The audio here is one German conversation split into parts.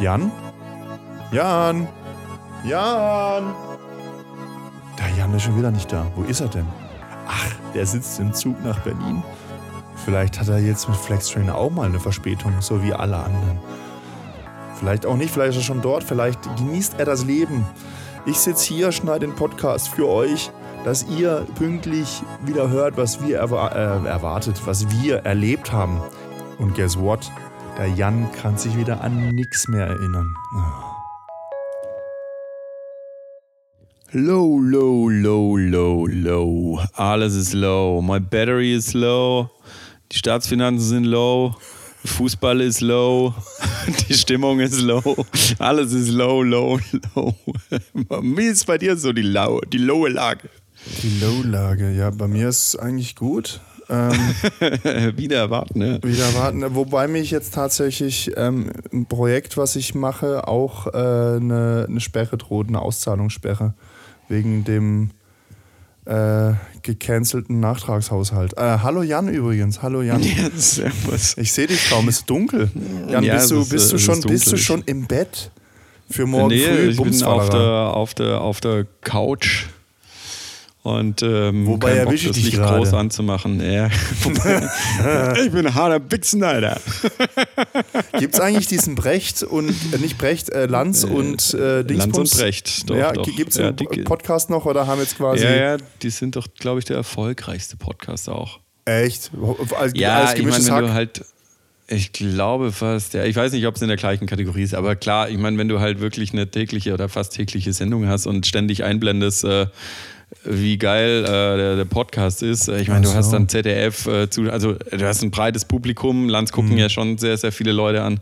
Jan? Jan? Jan? Der Jan ist schon wieder nicht da. Wo ist er denn? Ach, der sitzt im Zug nach Berlin. Vielleicht hat er jetzt mit Flextrain auch mal eine Verspätung, so wie alle anderen. Vielleicht auch nicht, vielleicht ist er schon dort, vielleicht genießt er das Leben. Ich sitze hier, schneide den Podcast für euch, dass ihr pünktlich wieder hört, was wir erwa äh, erwartet, was wir erlebt haben. Und guess what? Der Jan kann sich wieder an nichts mehr erinnern. Low, low, low, low, low. Alles ist low. My battery is low. Die Staatsfinanzen sind low. Fußball ist low. Die Stimmung ist low. Alles ist low, low, low. Wie ist bei dir so die, low, die lowe Lage? Die Low-Lage, ja, bei mir ist es eigentlich gut. Ähm, wieder erwarten, ne? Wieder erwarten. Wobei mich jetzt tatsächlich ähm, ein Projekt, was ich mache, auch äh, eine, eine Sperre droht, eine Auszahlungssperre. Wegen dem äh, gecancelten Nachtragshaushalt. Äh, hallo Jan übrigens. Hallo Jan. Ja, servus. Ich sehe dich kaum, es ist dunkel. Jan, Ja, bist, du, ist, bist, du äh, es schon, ist bist du schon im Bett? Für morgen nee, früh? ich bin auf der, auf, der, auf der Couch. Und ähm, Wobei kein Bock, erwische ich dich gerade? groß anzumachen. Ja. ich bin ein harter Bixen, Alter. Gibt es eigentlich diesen Brecht und, äh, nicht Brecht, äh, Lanz und äh, Dingsbums? Lanz und Brecht, doch, ja, doch. Gibt es Ja, einen Podcast noch oder haben jetzt quasi. Ja, ja, die sind doch, glaube ich, der erfolgreichste Podcast auch. Echt? Als, Ja, als ich meine, wenn du halt, ich glaube fast, ja, ich weiß nicht, ob es in der gleichen Kategorie ist, aber klar, ich meine, wenn du halt wirklich eine tägliche oder fast tägliche Sendung hast und ständig einblendest, äh, wie geil äh, der, der Podcast ist. Ich meine, du hast dann ZDF, äh, zu, also du hast ein breites Publikum, Lanz Mhm. gucken ja schon sehr, sehr viele Leute an.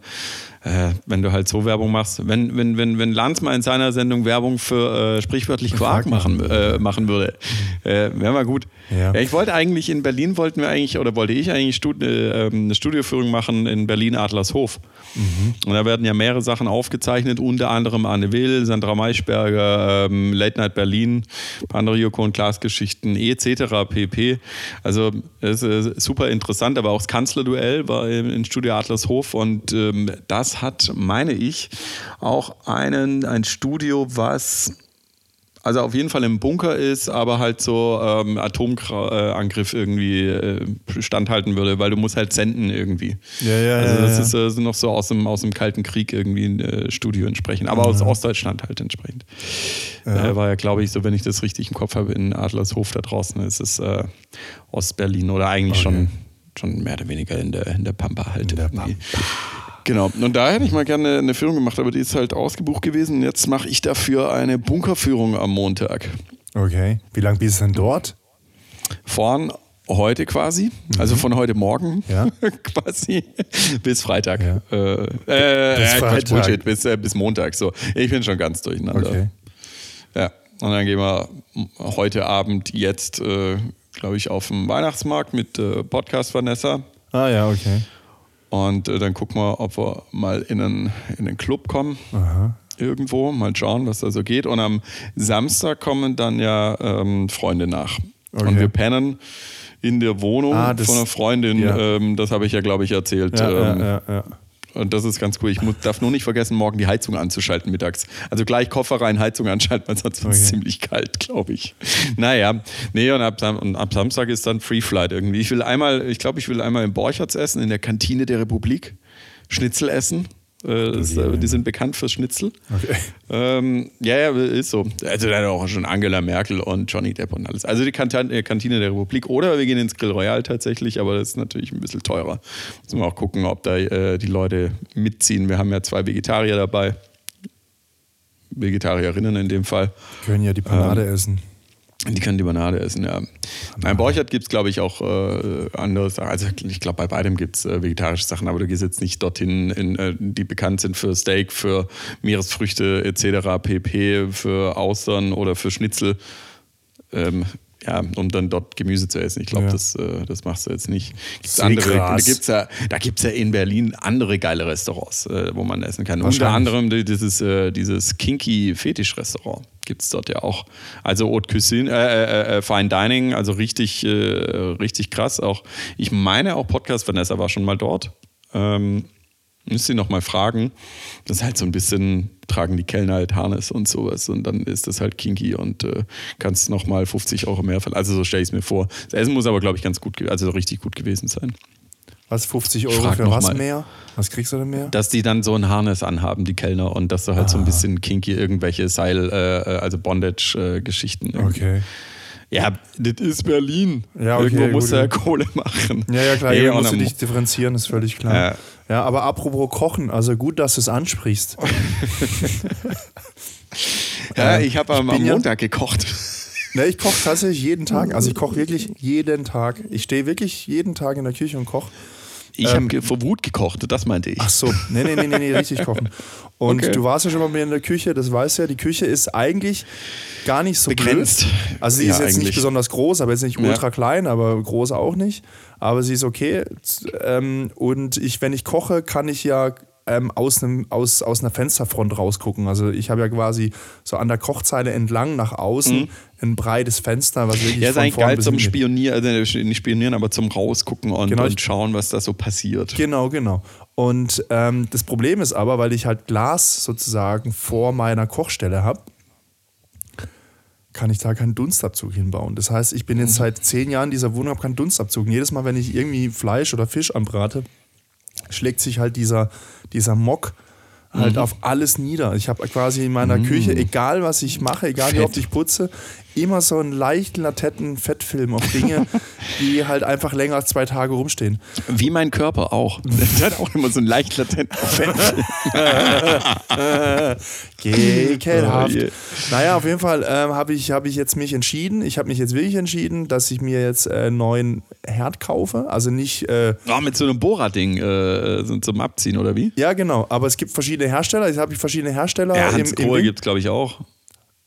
Äh, wenn du halt so Werbung machst. Wenn, wenn, wenn, wenn Lanz mal in seiner Sendung Werbung für äh, sprichwörtlich Quark machen, äh, machen würde, äh, wäre mal gut. Ja. Ja, ich wollte eigentlich in Berlin, wollten wir eigentlich, oder wollte ich eigentlich Stud äh, ähm, eine Studioführung machen in Berlin Adlershof. Und da werden ja mehrere Sachen aufgezeichnet, unter anderem Anne Will, Sandra Maischberger, ähm, Late Night Berlin, ein paar andere Joko und Klaas Geschichten, etc. pp. Also es ist super interessant, aber auch das Kanzlerduell war in Studio Adlershof und ähm, das hat, meine ich, auch einen, ein Studio, was also auf jeden Fall im Bunker ist, aber halt so ähm, Atomangriff irgendwie äh, standhalten würde, weil du musst halt senden irgendwie. Ja, ja, also das ja. ist äh, so noch so aus dem, aus dem Kalten Krieg irgendwie ein äh, Studio entsprechend, aber aus Ostdeutschland halt entsprechend. Ja. Äh, war ja, glaube ich, so, wenn ich das richtig im Kopf habe, in Adlershof da draußen ist es äh, Ostberlin oder eigentlich schon, schon mehr oder weniger in der, in der Pampa halt. In der irgendwie. Genau. Und da hätte ich mal gerne eine Führung gemacht, aber die ist halt ausgebucht gewesen. Jetzt mache ich dafür eine Bunkerführung am Montag. Okay. Wie lange bist du denn dort? Von heute quasi, also von heute Morgen Ja. quasi, bis Freitag. Ja. Äh, äh, Bis äh, Freitag. Bullshit, bis, äh, bis Montag. So. Ich bin schon ganz durcheinander. Okay. Ja. Und dann gehen wir heute Abend jetzt, äh, glaube ich, auf den Weihnachtsmarkt mit äh, Podcast Vanessa. Ah ja, okay. Und äh, dann gucken wir, ob wir mal in einen, in einen Club kommen. Aha. Irgendwo, mal schauen, was da so geht. Und am Samstag kommen dann ja ähm, Freunde nach. Okay. Und wir pennen in der Wohnung Ah, das- von einer Freundin. ja. Ähm, das habe ich ja, glaube ich, erzählt. Ja, ähm, ja, ja, ja. Und das ist ganz cool. Ich muss, darf nur nicht vergessen, morgen die Heizung anzuschalten mittags. Also gleich Koffer rein, Heizung anschalten, weil sonst wird es Okay. ziemlich kalt, glaube ich. Naja, nee, und ab, und ab Samstag ist dann Free Flight irgendwie. Ich will einmal, ich glaube, ich will einmal im Borchertz essen, in der Kantine der Republik. Schnitzel essen. Äh, das, äh, die sind bekannt fürs Schnitzel. Okay. Ähm, ja, ja, ist so. Also dann auch schon Angela Merkel und Johnny Depp und alles. Also die Kantan- äh, Kantine der Republik. Oder wir gehen ins Grill Royal tatsächlich, aber das ist natürlich ein bisschen teurer. Müssen wir auch gucken, ob da äh, die Leute mitziehen. Wir haben ja zwei Vegetarier dabei. Vegetarierinnen in dem Fall. Können ja die Panade essen. Die können Limonade essen, ja. Beim Borchert gibt es, glaube ich, auch äh, andere Sachen. Also ich glaube, bei beidem gibt es äh, vegetarische Sachen, aber du gehst jetzt nicht dorthin, in, äh, die bekannt sind für Steak, für Meeresfrüchte etc., pp, für Austern oder für Schnitzel. Ähm, ja, um dann dort Gemüse zu essen. Ich glaube, Ja. das, äh, das machst du jetzt nicht. Gibt's andere, da gibt es ja, da gibt's ja in Berlin andere geile Restaurants, äh, wo man essen kann. Unter anderem die- dieses, äh, dieses Kinky Fetisch-Restaurant gibt es dort ja auch. Also Haute Cuisine, äh, äh, äh, Fine Dining, also richtig, äh, richtig krass. Auch ich meine auch Podcast Vanessa war schon mal dort. Ähm, Müsst ihr noch mal fragen. Das ist halt so ein bisschen, tragen die Kellner halt Harness und sowas und dann ist das halt kinky und äh, kannst noch mal 50 Euro mehr verlangen. Also so stelle ich es mir vor. Das Essen muss aber, glaube ich, ganz gut, also richtig gut gewesen sein. Was, 50 Euro Frag für was mal. mehr? Was kriegst du denn mehr? Dass die dann so ein Harness anhaben, die Kellner, und dass du halt so Ah. ein bisschen kinky irgendwelche Seil, äh, äh, also Bondage-Geschichten. Okay. Ja, das ist Berlin. Ja, okay, Irgendwo gut, musst du ja. Kohle machen. Ja, ja, klar, hier musst du dich differenzieren, ist völlig klar. Ja. Ja. aber apropos Kochen, also gut, dass du es ansprichst. Ja, ich habe am, am Montag gekocht. Ne, ich koche tatsächlich jeden Tag. Also ich koche wirklich jeden Tag. Ich stehe wirklich jeden Tag in der Küche und koche. Ich habe vor Wut gekocht, das meinte ich. Ach so, nee, nee, nee, nee, nee richtig kochen. Und Okay. du warst ja schon mal mit mir in der Küche, das weißt du ja, die Küche ist eigentlich gar nicht so Begrenzt. Blöd. Also sie Ja, ist jetzt eigentlich. nicht besonders groß, aber jetzt nicht Ja. ultra klein, aber groß auch nicht. Aber sie ist okay. Ähm, Und ich, wenn ich koche, kann ich ja ähm, aus, einem, aus, aus einer Fensterfront rausgucken. Also ich habe ja quasi so an der Kochzeile entlang nach außen ein breites Fenster, was wirklich Mhm. Ja, ist eigentlich geil zum geht. Spionieren, also nicht spionieren, aber zum Rausgucken und, Genau, und schauen, was da so passiert. Genau, genau. Und ähm, das Problem ist aber, weil ich halt Glas sozusagen vor meiner Kochstelle habe, kann ich da keinen Dunstabzug hinbauen. Das heißt, ich bin jetzt seit zehn Jahren in dieser Wohnung, habe keinen Dunstabzug. Und jedes Mal, wenn ich irgendwie Fleisch oder Fisch anbrate, schlägt sich halt dieser, dieser Mock halt auf alles nieder. Ich habe quasi in meiner Küche, egal was ich mache, egal wie Fett. oft ich putze, immer so einen leicht latenten Fettfilm auf Dinge, die halt einfach länger als zwei Tage rumstehen. Wie mein Körper auch. Der hat auch immer so einen leicht latenten Fett. Gekelhaft. Oh je. naja, auf jeden Fall ähm, habe ich, hab ich jetzt mich entschieden. Ich habe mich jetzt wirklich entschieden, dass ich mir jetzt äh, einen neuen Herd kaufe. Also nicht, äh, Oh, mit so einem Bohrer-Ding äh, zum Abziehen, oder wie? ja genau, aber es gibt verschiedene Hersteller. Jetzt habe ich verschiedene Hersteller. Ja, im, Hans im Grohe Ding. gibt es, glaube ich, auch.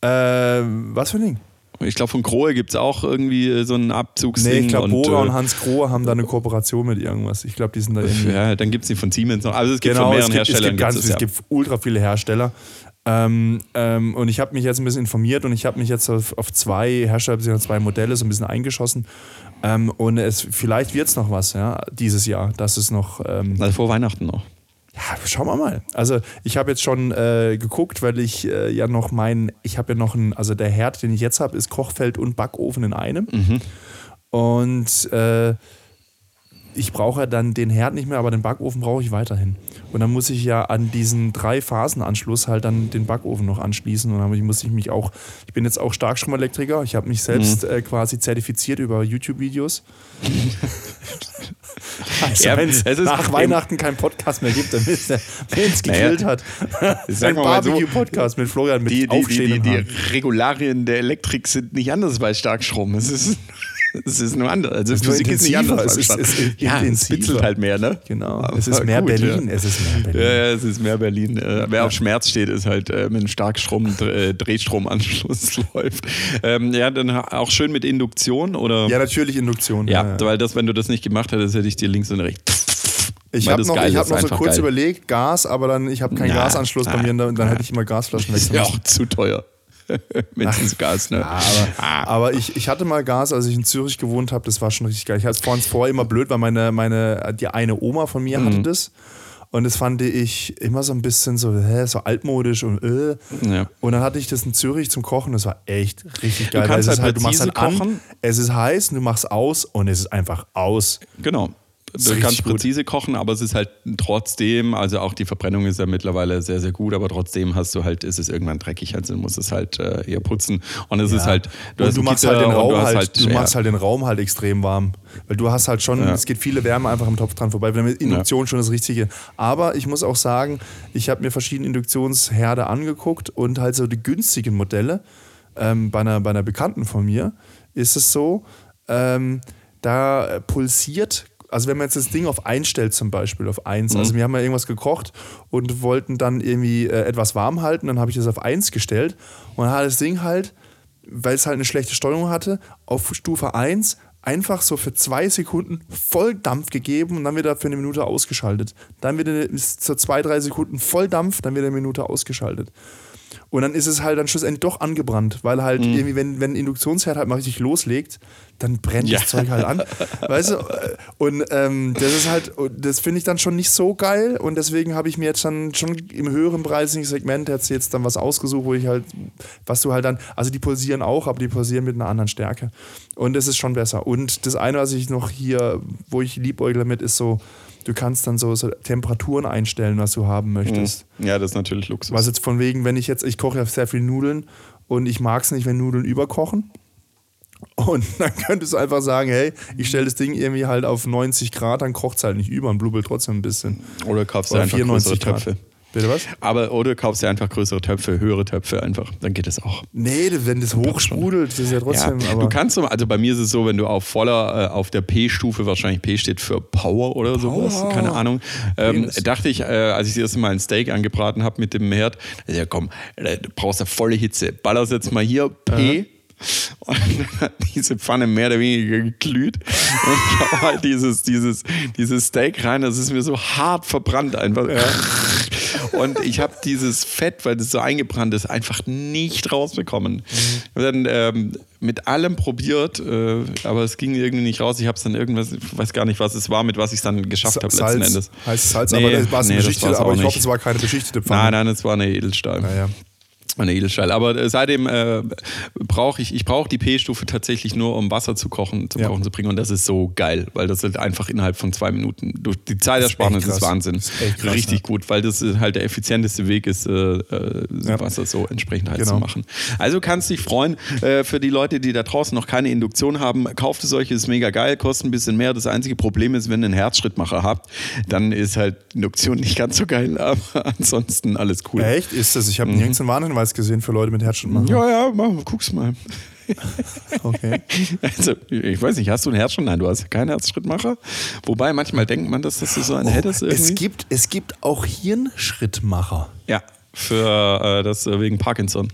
Äh, was für ein Ding? Ich glaube, von Grohe gibt es auch irgendwie äh, so einen Abzugsding. Nee, ich glaube, Bora äh, und Hans Grohe haben da eine Kooperation mit irgendwas. Ich glaube, die sind da irgendwie. Ja, dann gibt es die von Siemens noch. Also es gibt Genau, von es mehreren gibt, es Herstellern. gibt ganz, es ja. gibt ultra viele Hersteller. Ähm, ähm, und ich habe mich jetzt ein bisschen informiert und ich habe mich jetzt auf, auf zwei Hersteller, beziehungsweise zwei Modelle so ein bisschen eingeschossen. Ähm, und es, vielleicht wird es noch was, ja, dieses Jahr. Das ist noch. Ähm, Also vor Weihnachten noch. Ja, schauen wir mal. Also ich habe jetzt schon äh, geguckt, weil ich äh, ja noch meinen, ich habe ja noch einen, also der Herd, den ich jetzt habe, ist Kochfeld und Backofen in einem. Und äh, ich brauche ja dann den Herd nicht mehr, aber den Backofen brauche ich weiterhin. Und dann muss ich ja an diesen Drei-Phasen-Anschluss halt dann den Backofen noch anschließen. Und dann muss ich mich auch, ich bin jetzt auch Starkstromelektriker. Ich habe mich selbst äh, quasi zertifiziert über YouTube-Videos. also, Ja, wenn es nach Weihnachten keinen Podcast mehr gibt, dann wisst ihr, wen es Naja, gegrillt hat. Ein mal so, Barbecue-Podcast mit Florian mit Die, die, die, die, die. Regularien der Elektrik sind nicht anders bei Starkstrom. Es ist, es ist nur anders. Also ist nur Physik ist nicht anders. es ist- Stark- es ist ja, es bitzelt halt mehr, ne? Genau. Es ist mehr gut, Berlin. Ja. Es ist mehr Berlin. Ja, es ist mehr Berlin. Äh, wer auf Schmerz steht, ist halt äh, mit einem Starkstrom, äh, Drehstromanschluss läuft. Ähm, ja, dann auch schön mit Induktion oder? Ja, natürlich Induktion. Ja, weil das, wenn du das nicht gemacht hättest, hätte ich dir links und rechts. Ich habe noch, ich hab ist, noch so kurz geil. überlegt, Gas, aber dann ich habe keinen Na, Gasanschluss bei na, mir und dann, dann hätte ich immer Gasflaschen wechseln Ja, auch zu teuer. Benzins ne? Aber, Ah. aber ich, ich hatte mal Gas, als ich in Zürich gewohnt habe, das war schon richtig geil. Ich hatte es vorhin vorher immer blöd, weil meine, meine, die eine Oma von mir Mhm. hatte das. Und das fand ich immer so ein bisschen so, hä, so altmodisch und äh. Ja. Und dann hatte ich das in Zürich zum Kochen, das war echt richtig geil. kannst weil es halt ist du machst halt an, kochen. es ist heiß, du machst aus und es ist einfach aus. Genau. Richtig kannst gut. präzise kochen, aber es ist halt trotzdem, also auch die Verbrennung ist ja mittlerweile sehr, sehr gut, aber trotzdem hast du halt, ist es irgendwann dreckig, also du musst es halt äh, eher putzen. Und es ist halt, Du, du machst Gitter halt den Raum du hast halt, du ja, machst halt den Raum halt extrem warm. Weil du hast halt schon, Ja. es geht viele Wärme einfach im Topf dran vorbei. Mit Induktion schon das Richtige. Aber ich muss auch sagen, ich habe mir verschiedene Induktionsherde angeguckt und halt so die günstigen Modelle ähm, bei, einer, bei einer Bekannten von mir ist es so, ähm, da pulsiert also wenn man jetzt das Ding auf einstellt zum Beispiel, auf 1, also wir haben ja irgendwas gekocht und wollten dann irgendwie äh, etwas warm halten, dann habe ich das auf 1 gestellt und dann hat das Ding halt, weil es halt eine schlechte Steuerung hatte, auf Stufe 1 einfach so für zwei Sekunden Volldampf gegeben und dann wieder für eine Minute ausgeschaltet. Dann wieder so zwei, drei Sekunden Volldampf, dann wieder eine Minute ausgeschaltet. Und dann ist es halt dann schlussendlich doch angebrannt, weil halt mhm. irgendwie, wenn, wenn ein Induktionsherd halt mal richtig loslegt, dann brennt ja. das Zeug halt an. weißt du? Und ähm, das ist halt, das finde ich dann schon nicht so geil. Und deswegen habe ich mir jetzt dann schon im höheren preisigen Segment jetzt, jetzt dann was ausgesucht, wo ich halt, was du halt dann, also die pulsieren auch, aber die pulsieren mit einer anderen Stärke. Und das ist schon besser. Und das eine, was ich noch hier, wo ich liebäugle mit, ist so, du kannst dann so, so, Temperaturen einstellen, was du haben möchtest. Mhm. Ja, das ist natürlich Luxus. Was jetzt von wegen, wenn ich jetzt, ich koche ja sehr viel Nudeln und ich mag es nicht, wenn Nudeln überkochen. Und dann könntest du einfach sagen, hey, ich stelle das Ding irgendwie halt auf 90 Grad, dann kocht es halt nicht über und blubbelt trotzdem ein bisschen. Oder kaufst du einfach 94 Töpfe. Bitte was? Aber oder kaufst du einfach größere Töpfe, höhere Töpfe einfach, dann geht es auch. Nee, wenn das hochsprudelt, das ist ja trotzdem. Ja, du kannst, also bei mir ist es so, wenn du auf voller, äh, auf der P-Stufe, wahrscheinlich P steht für Power oder Power. sowas, keine Ahnung, ähm, dachte ich, äh, als ich das erste Mal ein Steak angebraten habe mit dem Herd, ja komm, äh, du brauchst ja volle Hitze, ballerst jetzt mal hier P. Aha und dann hat diese Pfanne mehr oder weniger geglüht. Und ich habe halt dieses, dieses, dieses Steak rein, das ist mir so hart verbrannt einfach. Und ich habe dieses Fett, weil das so eingebrannt ist, einfach nicht rausbekommen. Mhm. Und dann ähm, mit allem probiert, äh, aber es ging irgendwie nicht raus. Ich habe es dann irgendwas, ich weiß gar nicht, was es war, mit was ich es dann geschafft habe letzten Endes. Heißt Salz, nee, aber das war nee, beschichtet, aber ich hoffe, es war keine beschichtete Pfanne. Nein, nein, es war eine Edelstahl. Naja. Eine Edelstahl. Aber äh, seitdem äh, brauche ich, ich brauche die P-Stufe tatsächlich nur, um Wasser zu kochen, zum ja. Kochen zu bringen. Und das ist so geil, weil das halt einfach innerhalb von zwei Minuten, durch die Zeitersparnis ist, ist Wahnsinn. Ist krass, Richtig ja. gut, weil das halt der effizienteste Weg ist, äh, äh, ja. Wasser so entsprechend halt genau. zu machen. Also kannst dich freuen, äh, für die Leute, die da draußen noch keine Induktion haben, kauft es euch, ist mega geil, kostet ein bisschen mehr. Das einzige Problem ist, wenn ihr einen Herzschrittmacher habt, dann ist halt Induktion nicht ganz so geil, aber ansonsten alles cool. Echt? Ist das? Ich habe mhm. nirgends einen Warnhinweis Hinweis gesehen für Leute mit Herzschrittmacher. Ja, ja, mach, guck's mal. okay. Also, ich weiß nicht, hast du einen Herzschritt? Nein, du hast keinen Herzschrittmacher. Wobei manchmal denkt man, dass, dass du so einen oh, hättest irgendwie. Es gibt, es gibt auch Hirnschrittmacher. Ja, für äh, das äh, wegen Parkinson.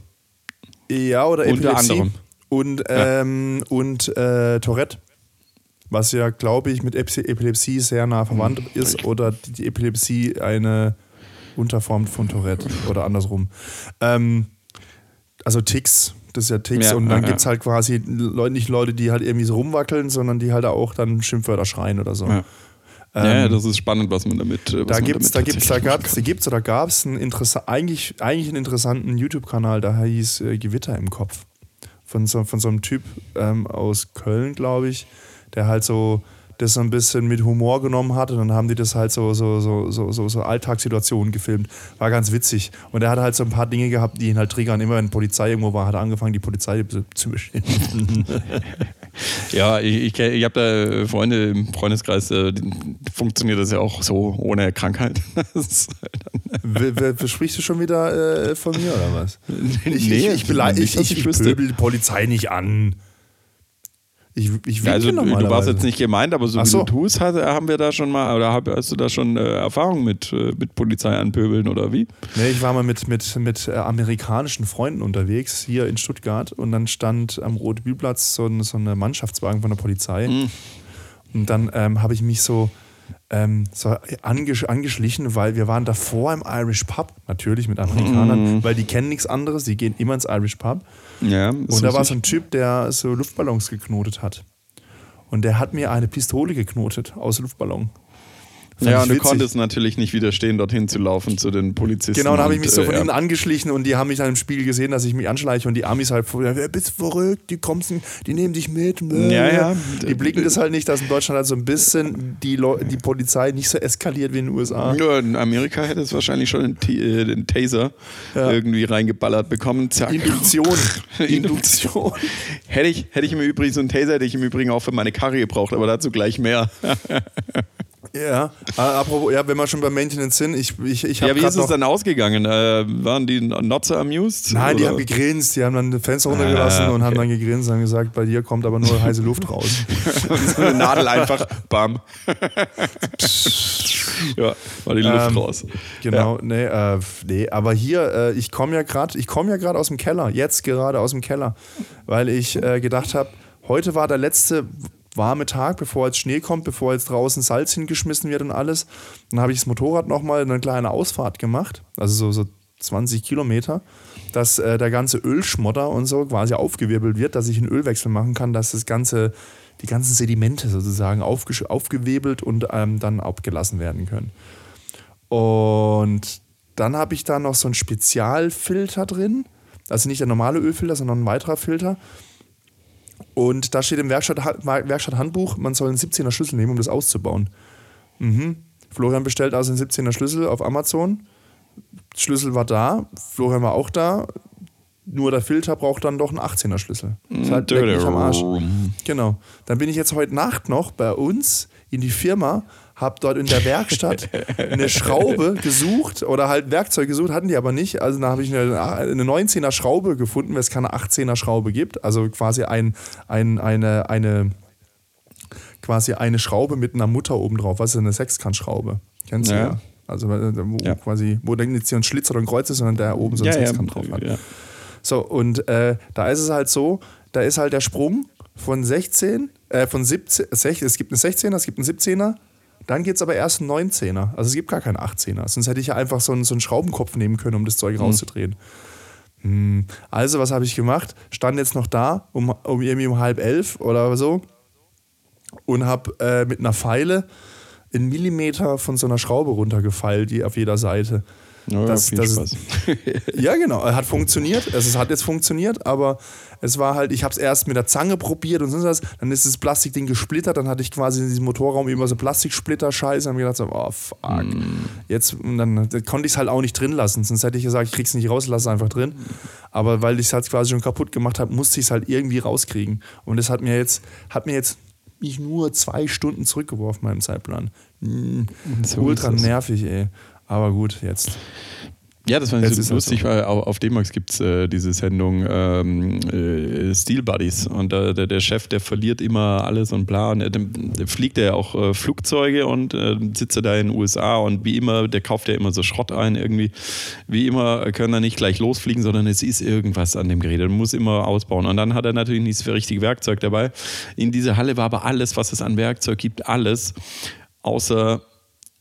Ja, oder Epilepsie. Unter anderem. Und, ähm, ja. und äh, Tourette. Was ja, glaube ich, mit Epilepsie sehr nah verwandt hm. ist. Oder die Epilepsie eine Unterform von Tourette oder andersrum. Ähm, also Ticks, das ist ja Ticks. Ja, und dann ja, gibt es halt quasi Leute, nicht Leute, die halt irgendwie so rumwackeln, sondern die halt auch dann Schimpfwörter schreien oder so. Ja. Ähm, ja, das ist spannend, was man damit. Was da gibt es, da gibt's, da gab's, da gibt's oder gab es einen eigentlich, eigentlich einen interessanten YouTube-Kanal, der hieß äh, Gewitter im Kopf. Von so, von so einem Typ ähm, aus Köln, glaube ich, der halt so das so ein bisschen mit Humor genommen hat und dann haben die das halt so, so, so, so, so, so Alltagssituationen gefilmt. War ganz witzig. Und er hat halt so ein paar Dinge gehabt, die ihn halt triggern. Immer wenn Polizei irgendwo war, hat er angefangen, die Polizei zu beschimpfen. ja, ich, ich, ich habe da Freunde im Freundeskreis, äh, funktioniert das ja auch so ohne Krankheit. Versprichst du schon wieder äh, von mir oder was? Ich, nee, ich, ich, beleidige, ich, ich, ich, ich pöbel die Polizei nicht an. Ich, ich ja, also, du warst jetzt nicht gemeint, aber so, so. wie du tust, haben wir da schon mal, oder hast du da schon äh, Erfahrung mit, äh, mit Polizei anpöbeln oder wie? Nee, ich war mal mit, mit, mit äh, amerikanischen Freunden unterwegs, hier in Stuttgart, und dann stand am Rotbühlplatz so, ein, so eine Mannschaftswagen von der Polizei. Mhm. Und dann ähm, habe ich mich so, ähm, so angesch angeschlichen, weil wir waren davor im Irish Pub, natürlich mit Amerikanern, mhm. weil die kennen nichts anderes, die gehen immer ins Irish Pub. Ja, und da war so ein Typ, der so Luftballons geknotet hat. Und der hat mir eine Pistole geknotet aus Luftballon. Fand ja, und du konntest natürlich nicht widerstehen, dorthin zu laufen zu den Polizisten. Genau, da habe ich mich so von äh, ihnen angeschlichen und die haben mich dann im Spiegel gesehen, dass ich mich anschleiche und die Amis halt, wer bist verrückt, die kommst, die nehmen dich mit. Ja, ja. Die blicken das halt nicht, dass in Deutschland halt so ein bisschen die, die Polizei nicht so eskaliert wie in den USA. Ja, in Amerika hätte es wahrscheinlich schon einen, äh, den Taser ja. irgendwie reingeballert bekommen. Zack. Induktion. Induktion. hätte, ich, hätte ich im Übrigen so einen Taser, hätte ich im Übrigen auch für meine Karre gebraucht, aber dazu gleich mehr. Ja, äh, apropos, ja, wenn wir schon beim Maintenance sind, ich, ich, ich habe. Ja, wie ist es dann ausgegangen? Äh, waren die not so amused? Nein, oder? die haben gegrinst, die haben dann das Fenster runtergelassen ah, okay. und haben dann gegrinst und haben gesagt, bei dir kommt aber nur heiße Luft raus. so eine Nadel einfach, bam. ja, war die Luft ähm, raus. Genau, ja. nee, äh, nee, aber hier, äh, ich komme ja gerade, ich komme ja gerade aus dem Keller, jetzt gerade aus dem Keller, weil ich äh, gedacht habe, heute war der letzte warme Tag, bevor jetzt Schnee kommt, bevor jetzt draußen Salz hingeschmissen wird und alles. Dann habe ich das Motorrad nochmal eine kleine Ausfahrt gemacht. Also so, so 20 Kilometer, dass äh, der ganze Ölschmotter und so quasi aufgewirbelt wird, dass ich einen Ölwechsel machen kann, dass das ganze, die ganzen Sedimente sozusagen aufgewebelt und ähm, dann abgelassen werden können. Und dann habe ich da noch so einen Spezialfilter drin. Also nicht der normale Ölfilter, sondern ein weiterer Filter. Und da steht im Werkstatt, Werkstatthandbuch, man soll einen 17er Schlüssel nehmen, um das auszubauen. Mhm. Florian bestellt also einen 17er Schlüssel auf Amazon. Schlüssel war da, Florian war auch da. Nur der Filter braucht dann doch einen 18er Schlüssel. Das ist halt am Arsch. Genau. Dann bin ich jetzt heute Nacht noch bei uns in die Firma habe dort in der Werkstatt eine Schraube gesucht oder halt Werkzeug gesucht, hatten die aber nicht. Also da habe ich eine, eine 19er Schraube gefunden, weil es keine 18er Schraube gibt. Also quasi ein, ein, eine, eine, quasi eine Schraube mit einer Mutter oben drauf. Was ist eine Sechskantschraube? Kennst du ja? ja? Also wo ja. quasi, wo dann nicht ein Schlitz oder ein Kreuz ist, sondern der oben so ein ja, Sechskant drauf hat. So, und äh, da ist es halt so, da ist halt der Sprung von 16, äh, von 17, 16, es gibt einen 16er, es gibt einen 17er, dann gibt es aber erst einen 19er. Also es gibt gar keinen 18er. Sonst hätte ich ja einfach so einen, so einen Schraubenkopf nehmen können, um das Zeug mhm. rauszudrehen. Hm. Also, was habe ich gemacht? Stand jetzt noch da, um, um irgendwie um halb elf oder so, und habe äh, mit einer Pfeile einen Millimeter von so einer Schraube runtergefeilt, die auf jeder Seite. Ja, das, viel das Spaß. ja, genau. Hat funktioniert. Also, es hat jetzt funktioniert, aber es war halt, ich habe es erst mit der Zange probiert und sonst was. Dann ist das Plastikding gesplittert. Dann hatte ich quasi in diesem Motorraum immer so Plastiksplitter-Scheiße. Und habe gedacht, so, oh fuck. Mm. Jetzt, und dann, dann konnte ich es halt auch nicht drin lassen. Sonst hätte ich gesagt, ich krieg's nicht raus, lass es einfach drin. Aber weil ich es halt quasi schon kaputt gemacht habe, musste ich es halt irgendwie rauskriegen. Und das hat mir jetzt, hat mir jetzt mich nur zwei Stunden zurückgeworfen, meinem Zeitplan. Mm, so ultra nervig, ey. Aber gut, jetzt. Ja, das fand ich so lustig, so. weil auf D-Max gibt es äh, diese Sendung ähm, äh, Steel Buddies und äh, der, der, Chef, der verliert immer alles und bla und der, fliegt ja auch äh, Flugzeuge und äh, sitzt da in den USA und wie immer, der kauft ja immer so Schrott ein irgendwie. Wie immer können er nicht gleich losfliegen, sondern es ist irgendwas an dem Gerät. Er muss immer ausbauen und dann hat er natürlich nicht das richtige Werkzeug dabei. In dieser Halle war aber alles, was es an Werkzeug gibt, alles außer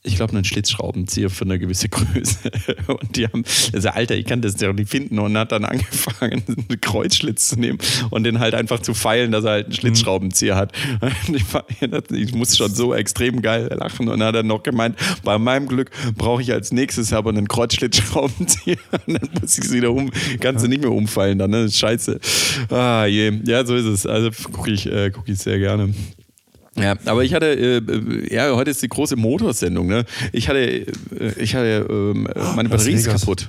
ich glaube, einen Schlitzschraubenzieher für eine gewisse Größe. Und die haben, also Alter, ich kann das ja nicht finden und hat dann angefangen, einen Kreuzschlitz zu nehmen und den halt einfach zu feilen, dass er halt einen mhm. Schlitzschraubenzieher hat. Ich, muss schon so extrem geil lachen und dann hat er noch gemeint, bei meinem Glück brauche ich als nächstes aber einen Kreuzschlitzschraubenzieher. Und dann muss ich es wieder um, kannst du nicht mehr umfallen dann, ne? Scheiße. Ah je, ja, so ist es. Also gucke ich, äh, guck ich sehr gerne. Ja, aber ich hatte, äh, ja, heute ist die große Motorsendung, ne? Ich hatte, äh, ich hatte, ähm, oh, meine Batterie ist kaputt.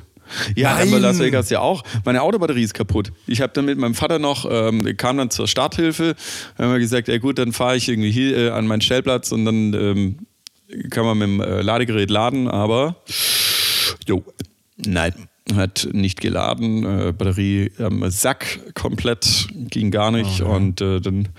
Ja, Nein. aber Las Vegas ja auch. Meine Autobatterie ist kaputt. Ich habe dann mit meinem Vater noch, ähm, kam dann zur Starthilfe, haben wir gesagt, ja gut, dann fahre ich irgendwie hier äh, an meinen Stellplatz und dann ähm, kann man mit dem äh, Ladegerät laden, aber jo, nein, hat nicht geladen, äh, Batterie am Sack komplett, ging gar nicht oh, und äh, dann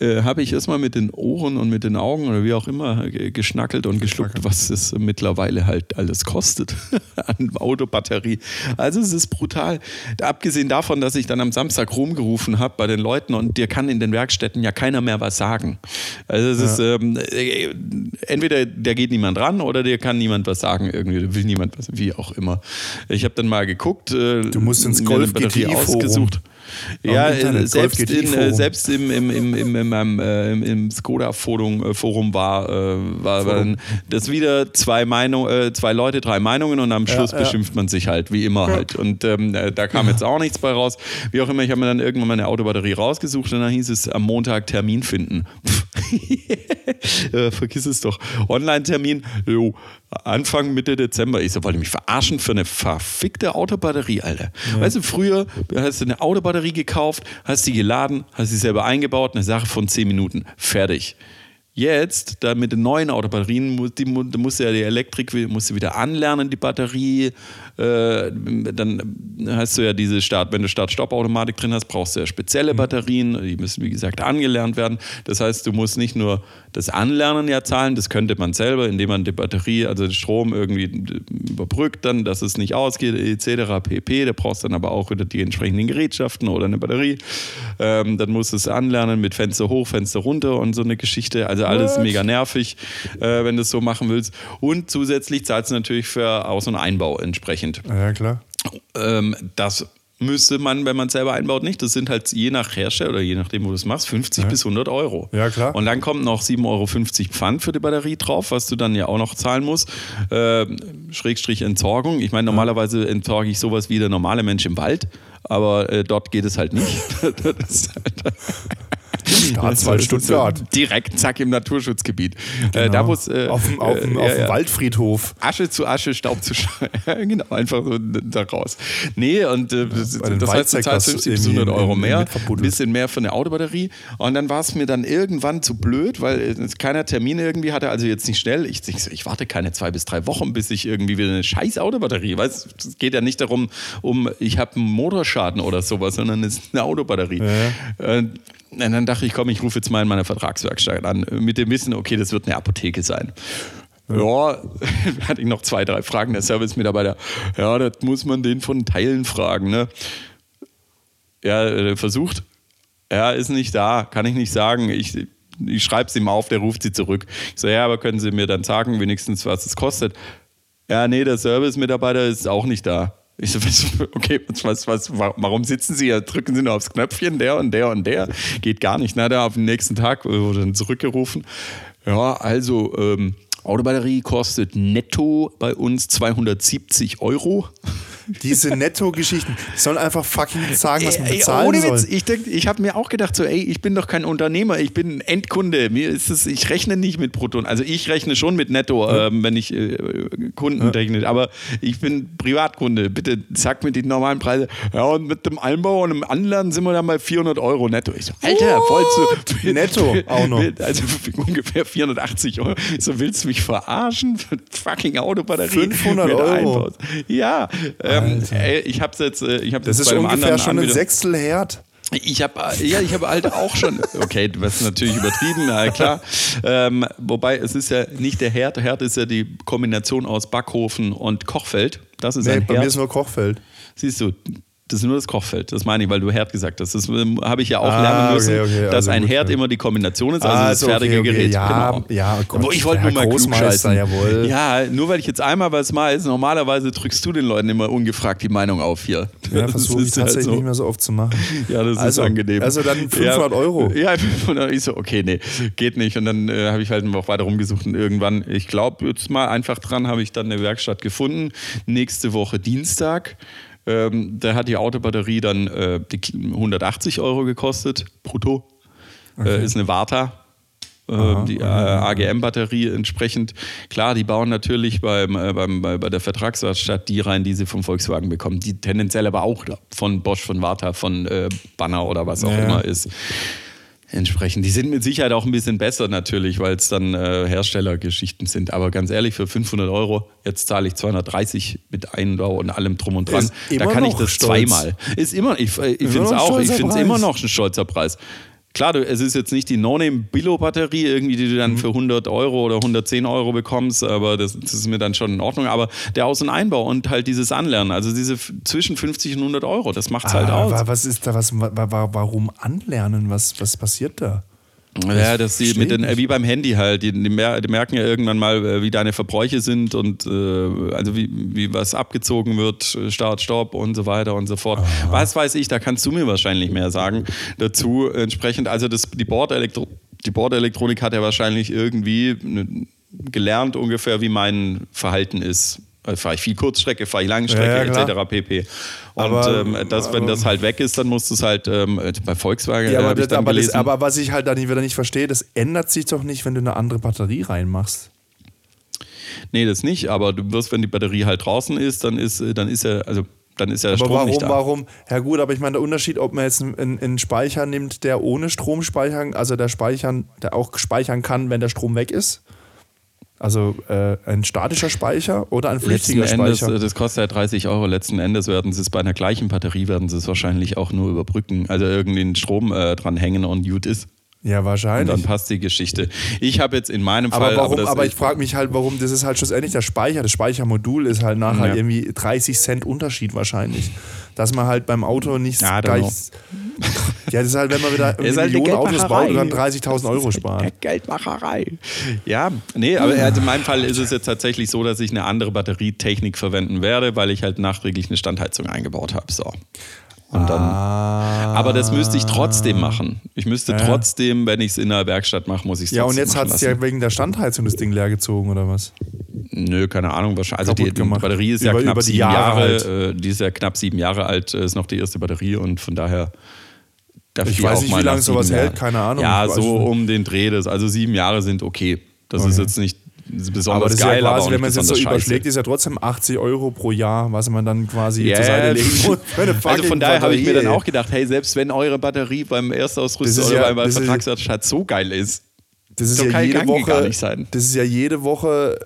äh, habe ich erstmal mit den Ohren und mit den Augen oder wie auch immer geschnackelt und geschluckt, was es mittlerweile halt alles kostet an Autobatterie. Also es ist brutal. Abgesehen davon, dass ich dann am Samstag rumgerufen habe bei den Leuten und dir kann in den Werkstätten ja keiner mehr was sagen. Also es ist ähm, äh, entweder der geht niemand ran oder dir kann niemand was sagen, irgendwie will niemand was, wie auch immer. Ich habe dann mal geguckt, äh, du musst ins Golf GT ausgesucht. Ja, Internet, selbst, in, äh, selbst im, im, im, im, in meinem, äh, im Skoda-Forum äh, Forum war, äh, war Forum. das wieder zwei Meinungen, äh, zwei Leute, drei Meinungen und am Schluss ja, beschimpft man sich halt, wie immer halt. Und ähm, äh, da kam jetzt auch nichts bei raus. Wie auch immer, ich habe mir dann irgendwann meine Autobatterie rausgesucht und dann hieß es am Montag Termin finden. vergiss es doch. Online-Termin, jo, Anfang, Mitte Dezember. Ich so, wollte mich verarschen für eine verfickte Autobatterie, Alter. Ja. Weißt du, früher hast du eine Autobatterie gekauft, hast sie geladen, hast sie selber eingebaut, eine Sache von 10 Minuten. Fertig. Jetzt, da mit den neuen Autobatterien, die, die muss ja die Elektrik muss wieder anlernen, die Batterie. Äh, dann hast du ja diese Start, wenn du Start-Stopp-Automatik drin hast, brauchst du ja spezielle mhm. Batterien, die müssen wie gesagt angelernt werden. Das heißt, du musst nicht nur das Anlernen ja zahlen, das könnte man selber, indem man die Batterie, also den Strom irgendwie überbrückt, dann, dass es nicht ausgeht, etc. pp. Da brauchst du dann aber auch wieder die entsprechenden Gerätschaften oder eine Batterie. Ähm, dann musst du es anlernen mit Fenster hoch, Fenster runter und so eine Geschichte. Also alles mega nervig, äh, wenn du es so machen willst. Und zusätzlich zahlst du natürlich für Aus- und Einbau entsprechend. Ja, klar. Ähm, das müsste man, wenn man es selber einbaut, nicht. Das sind halt je nach Hersteller oder je nachdem, wo du es machst, 50 bis 100 Euro. Ja, klar. Und dann kommt noch 7,50 Euro Pfand für die Batterie drauf, was du dann ja auch noch zahlen musst. Ähm, Schrägstrich Entsorgung. Ich meine, normalerweise entsorge ich sowas wie der normale Mensch im Wald, aber äh, dort geht es halt nicht. das ist halt Staatswald Stuttgart. Direkt, zack, im Naturschutzgebiet. Äh, da, wo's, äh, auf dem, auf dem, äh, auf ja, dem ja. Waldfriedhof. Asche zu Asche, Staub zu Staub. genau, einfach so da raus. Nee, und äh, das, das heißt, du zahlst was 50 bis irgendwie 100 Euro mehr, ein bisschen mehr für eine Autobatterie. Und dann war es mir dann irgendwann zu blöd, weil äh, keiner Termin irgendwie hatte, also jetzt nicht schnell. Ich, ich, ich warte keine zwei bis drei Wochen, bis ich irgendwie wieder eine scheiß Autobatterie, weißt es geht ja nicht darum, um ich habe einen Motorschaden oder sowas, sondern es ist eine Autobatterie. Äh, und dann dachte ich, komm, ich rufe jetzt mal in meiner Vertragswerkstatt an, mit dem Wissen, okay, das wird eine Apotheke sein. Ja, hatte ich noch zwei, drei Fragen. Der Service-Mitarbeiter, ja, das muss man den von Teilen fragen, ne? Ja, äh, versucht. Ja, ist nicht da, kann ich nicht sagen. Ich, ich schreibe es ihm auf, der ruft sie zurück. Ich so, ja, aber können Sie mir dann sagen, wenigstens, was es kostet? Ja, nee, der Service-Mitarbeiter ist auch nicht da. Ich so, okay, was, was, warum sitzen Sie hier? Drücken Sie nur aufs Knöpfchen, der und der und der. Geht gar nicht. Na, da auf den nächsten Tag wurde dann zurückgerufen. Ja, also, ähm, Autobatterie kostet netto bei uns 270 Euro. Diese Netto-Geschichten. Sollen einfach fucking sagen, was man Ey, bezahlen ohne soll. Witz, ich, denk, ich habe mir auch gedacht, so, ey, ich bin doch kein Unternehmer, ich bin ein Endkunde. Mir ist es, ich rechne nicht mit Brutto. Also ich rechne schon mit Netto, ähm, wenn ich äh, Kunden rechne. Aber ich bin Privatkunde. Bitte sag mir die normalen Preise. Ja, und mit dem Einbau und dem Anlernen sind wir dann bei 400 Euro netto. Ich so, Alter, voll zu. Netto auch noch. Also ungefähr 480 Euro. So, willst du mich verarschen? Für eine fucking Autobatterie. 500 mit Euro. Ja, ähm, ey, ich habe jetzt, äh, ich habe Das ist bei ungefähr schon ein Sechstel Herd. ich habe ja, ich habe halt auch schon. Okay, du hast natürlich übertrieben, na klar. Ähm, wobei es ist ja nicht der Herd. Der Herd ist ja die Kombination aus Backofen und Kochfeld. Das ist Nee, ein bei mir Herd. ist nur Kochfeld. Siehst du, das ist nur das Kochfeld. Das meine ich, weil du Herd gesagt hast. Das ähm, habe ich ja auch Ah, lernen müssen, okay, okay, dass also ein gut, Herd ja. immer die Kombination ist, also, Also, das fertige okay, Gerät. ja, genau. ja, oh Gott, Wo ich wollte nur mal klugscheißen. jawohl. Ja, nur weil ich jetzt einmal was mal ist, normalerweise drückst du den Leuten immer ungefragt die Meinung auf hier. Ja, Das versuche ich ist halt tatsächlich so. nicht mehr so oft zu machen. Ja, das also, ist angenehm. Also dann 500 ja, Euro. Ja, 500. Ich so, okay, nee, geht nicht. Und dann äh, habe ich halt noch weiter rumgesucht und irgendwann, ich glaube, jetzt mal einfach dran, habe ich dann eine Werkstatt gefunden. Nächste Woche Dienstag. Ähm, da hat die Autobatterie dann äh, die 180 Euro gekostet, brutto. Äh, ist eine Varta. äh, die äh, AGM-Batterie entsprechend. Klar, die bauen natürlich beim, äh, beim, bei, bei der Vertragswerkstatt die rein, die sie vom Volkswagen bekommen. Die tendenziell aber auch von Bosch, von Varta, von äh, Banner oder was auch Ja. immer ist. Entsprechend. Die sind mit Sicherheit auch ein bisschen besser natürlich, weil es dann äh, Herstellergeschichten sind. Aber ganz ehrlich, für 500 Euro, jetzt zahle ich 230 mit Einbau und allem drum und dran. Ist Da kann ich das stolz. zweimal. Ist immer, ich, ich finde es auch, ich finde es immer noch ein stolzer Preis. Klar, du, es ist jetzt nicht die No-Name-Billo-Batterie, irgendwie, die du Mhm. dann für 100 Euro oder 110 Euro bekommst, aber das, das ist mir dann schon in Ordnung. Aber der Aus- und Einbau und halt dieses Anlernen, also diese zwischen 50 und 100 Euro, das macht es halt aus. Aber was ist da, was, wa- wa- warum anlernen? Was, was passiert da? Ja, dass versteh mit den, nicht. äh, wie beim Handy halt, die, die, mer die merken ja irgendwann mal, äh, wie deine Verbräuche sind und äh, also wie, wie was abgezogen wird, Start, Stopp und so weiter und so fort. Was weiß ich, da kannst du mir wahrscheinlich mehr sagen dazu. Entsprechend, also das, die, Bordelektro die Bordelektronik hat ja wahrscheinlich irgendwie ne, gelernt ungefähr, wie mein Verhalten ist. Also Fahre ich viel Kurzstrecke, fahre ich Langstrecke, Ja, etc. pp. Und Aber- ähm, das, wenn das halt weg ist, dann musst du es halt ähm, bei Volkswagen Ja, äh, aber, das, aber, das, aber was ich halt dann wieder nicht verstehe, das ändert sich doch nicht, wenn du eine andere Batterie reinmachst. Nee, das nicht, aber du wirst, wenn die Batterie halt draußen ist, dann ist, äh, dann ist ja, also dann ist ja der Aber Strom warum, nicht da. warum? Ja gut, aber ich meine, der Unterschied, ob man jetzt einen, einen Speicher nimmt, der ohne Strom speichern, also der speichern, der auch speichern kann, wenn der Strom weg ist. Also äh, ein statischer Speicher oder ein Letzten flüchtiger Endes, Speicher. äh, das kostet ja 30 Euro. Letzten Endes werden sie es bei einer gleichen Batterie werden sie es wahrscheinlich auch nur überbrücken. Also irgendwie den Strom äh, dran hängen und gut ist. Ja, Und wahrscheinlich. dann passt die Geschichte. Ich habe jetzt in meinem aber Fall. warum, das aber ich frage mich halt, warum, das ist halt schlussendlich der Speicher. Das Speichermodul ist halt nachher Ja. irgendwie 30 Cent Unterschied wahrscheinlich. Dass man halt beim Auto nicht Ja, gleich. Ja, das ist halt, wenn man wieder halt eine Millionen Autos baut, Geldmacherei. dann 30.000 Euro sparen. Geldmacherei. Ja, nee, aber also in meinem Fall ist es jetzt tatsächlich so, dass ich eine andere Batterietechnik verwenden werde, weil ich halt nachträglich eine Standheizung eingebaut habe. So. Und dann, Ah. aber das müsste ich trotzdem machen. Ich müsste Ja. trotzdem, wenn ich es in der Werkstatt mache, muss ich es Ja, und jetzt hat es ja wegen der Standheizung das Ding leer gezogen, oder was? Nö, keine Ahnung. wahrscheinlich- Also die, die. Batterie ist ja Über- knapp über sieben Jahre Jahre. halt. äh, die ist ja knapp sieben Jahre alt. äh, Ist noch die erste Batterie und von daher. darf Ich weiß nicht, wie lange sowas sieben hält, Jahren- keine Ahnung. Ja, so um den Dreh. Das, also sieben Jahre sind okay. Das ist Okay. jetzt nicht besonders Aber das ist geil, ja aber quasi, auch wenn man es jetzt so scheiße. überschlägt, ist ja trotzdem 80 Euro pro Jahr, was man dann quasi Ja, zur Seite legen muss. Also von daher habe ich mir dann auch gedacht, hey, selbst wenn eure Batterie beim Erstausrüster ist oder ja- beim, ist- Vertragserstatt so geil ist, Das ist so ja kann- jede die gar Woche. nicht sein. Das ist ja jede Woche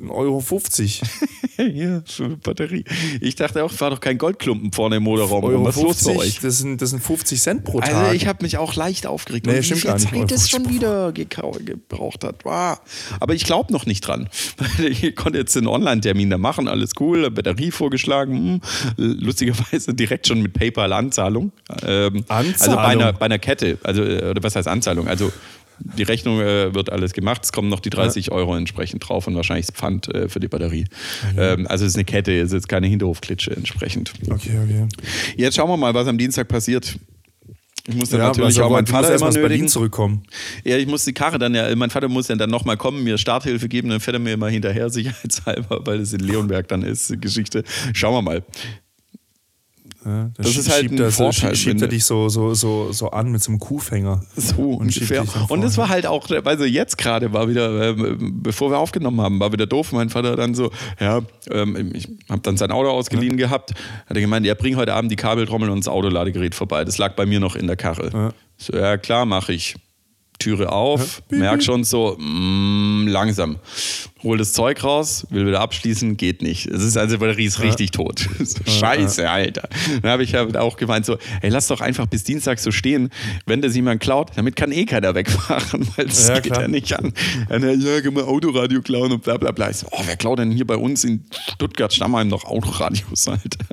äh, 1,50 Euro. 50. hier, für eine Batterie. Ich dachte auch, es war doch kein Goldklumpen vorne im Motorraum. Euro Was ist los bei 50, euch? das sind, das sind 50 Cent pro Tag. Also ich habe mich auch leicht aufgeregt, Nee, und wie viel. Zeit es 50 schon wieder gebraucht hat. Wow. Aber ich glaube noch nicht dran. Ich konnte jetzt einen Online-Termin da machen, alles cool, Batterie vorgeschlagen, hm. lustigerweise direkt schon mit PayPal-Anzahlung. Ähm, Also bei Anzahlung? einer, bei einer Kette, also äh, oder was heißt Anzahlung? Also die Rechnung äh, wird alles gemacht, es kommen noch die 30 Euro entsprechend drauf und wahrscheinlich das Pfand äh, für die Batterie. Ähm, also es ist eine Kette, es ist jetzt keine Hinterhofklitsche entsprechend. okay, okay. Jetzt schauen wir mal, was am Dienstag passiert. Ich muss dann Ja, natürlich auch musst Vater erst immer mal aus Berlin nötigen. zurückkommen. Ja, ich muss die Karre dann ja, mein Vater muss ja dann nochmal kommen, mir Starthilfe geben, dann fährt er mir immer hinterher, sicherheitshalber, weil es in Leonberg dann ist, die Geschichte. Schauen wir mal. Ja, Das ist halt schiebt ein er, Vorteil, schiebt er dich so, so, so, so an mit so einem Kuhfänger. So Und ungefähr. Und es war halt auch, also jetzt gerade war wieder, ähm, bevor wir aufgenommen haben, war wieder doof. Mein Vater dann so, ja, ähm, ich habe dann sein Auto ausgeliehen gehabt, hat er gemeint, ja, bring heute Abend die Kabeltrommel und das Autoladegerät vorbei. Das lag bei mir noch in der Karre. Ja. So, ja, klar, mache ich. Türe auf, merk schon so, mm, langsam. Hol das Zeug raus, will wieder abschließen, geht nicht. Es ist also, die Batterie ist richtig tot. Scheiße, Alter. Dann habe ich halt auch gemeint so, ey, lass doch einfach bis Dienstag so stehen, wenn das jemand klaut, damit kann eh keiner wegfahren, weil das Ja, geht klar. ja nicht an. Er, ja, kann man Autoradio klauen und bla bla bla. Ich so, oh, wer klaut denn hier bei uns in Stuttgart Stammheim noch Autoradios, Alter?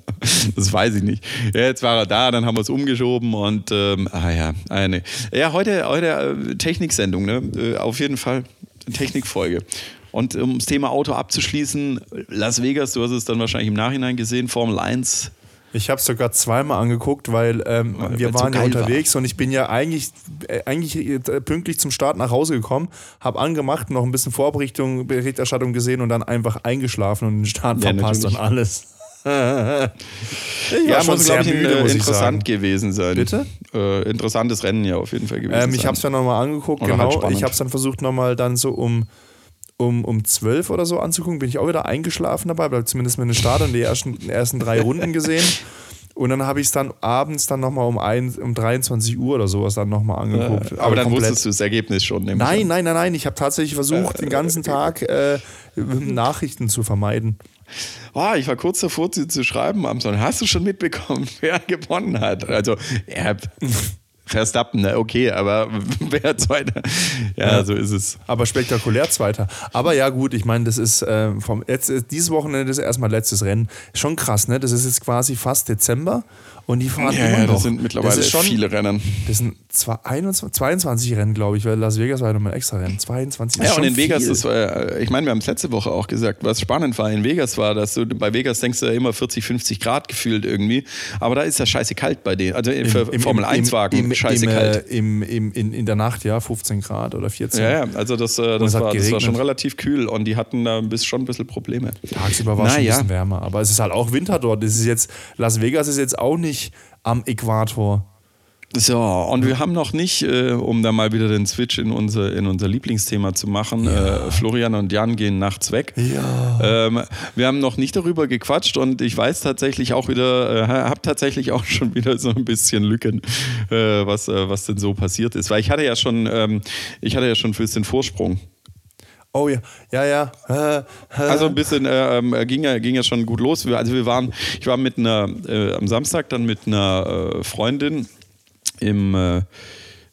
Das weiß ich nicht. Ja, jetzt war er da, dann haben wir es umgeschoben und ähm, ah ja, eine. Ja, heute, heute äh, Techniksendung, ne? Äh, auf jeden Fall Technikfolge. Und um das Thema Auto abzuschließen, Las Vegas, du hast es dann wahrscheinlich im Nachhinein gesehen, Formel 1. Ich habe sogar zweimal angeguckt, weil ähm, Weil- wir so waren ja geil war. unterwegs und ich bin ja eigentlich, äh, eigentlich äh, pünktlich zum Start nach Hause gekommen, habe angemacht, noch ein bisschen Vorberichtung, Berichterstattung gesehen und dann einfach eingeschlafen und den Start Ja, verpasst natürlich. und alles. ich Ja, muss, glaube ich, ein, äh, muss interessant gewesen sein. Bitte? Äh, interessantes Rennen ja auf jeden Fall gewesen Ähm, ich habe es dann nochmal angeguckt, Oder halt genau. spannend. ich habe es dann versucht nochmal dann so um, um, um 12 oder so anzugucken. Bin ich auch wieder eingeschlafen dabei, weil zumindest dem Start und die ersten, ersten drei Runden gesehen. Und dann habe ich es dann abends dann nochmal um, ein, um 23 Uhr oder sowas dann nochmal angeguckt. aber dann komplett. wusstest du das Ergebnis schon. Nein, nein, nein, nein. Ich habe tatsächlich versucht, den ganzen Tag äh, Nachrichten zu vermeiden. Oh, ich war kurz davor, sie zu schreiben am Sonntag. Hast du schon mitbekommen, wer gewonnen hat? Also, ja, Verstappen, ne, okay, aber wer zweiter? Ja, so ist es. Aber spektakulär Zweiter. Aber ja, gut, ich meine, das ist ähm, vom jetzt, äh, dieses Wochenende ist erstmal letztes Rennen. Schon krass, ne? Das ist jetzt quasi fast Dezember und die fahren Ja, immer ja, noch. das sind mittlerweile das ist schon, viele Rennen. Das sind zwei- 21, 22 Rennen, glaube ich, weil Las Vegas war ja nochmal ein extra Rennen. 22 Ja, ist und in Vegas, viel. das war, ich meine, wir haben es letzte Woche auch gesagt, was spannend war in Vegas war, dass du bei Vegas denkst du ja immer 40, 50 Grad gefühlt irgendwie, aber da ist ja scheiße kalt bei denen. Also für Im- im- Formel im- 1 Wagen im, scheiße im, kalt. Äh, im, im, in, in der Nacht, ja, 15 Grad oder 14. Ja, ja, also das, äh, das, es war, das war schon relativ kühl und die hatten da bis, schon ein bisschen Probleme. Tagsüber war es schon ein Naja. bisschen wärmer. Aber es ist halt auch Winter dort. Das ist jetzt, Las Vegas ist jetzt auch nicht am Äquator. So, und wir haben noch nicht, äh, um da mal wieder den Switch in unser, in unser Lieblingsthema zu machen, äh, Florian und Jan gehen nachts weg. Ja. Ähm, wir haben noch nicht darüber gequatscht und ich weiß tatsächlich auch wieder, äh, habe tatsächlich auch schon wieder so ein bisschen Lücken, äh, was, äh, was denn so passiert ist. Weil ich hatte ja schon, ähm, ich hatte ja schon ein bisschen Vorsprung. Oh ja, ja, ja. Äh. Also ein bisschen äh, ähm, ging, ja, ging ja schon gut los. Also wir waren, ich war mit einer, am Samstag dann mit einer Freundin im, äh,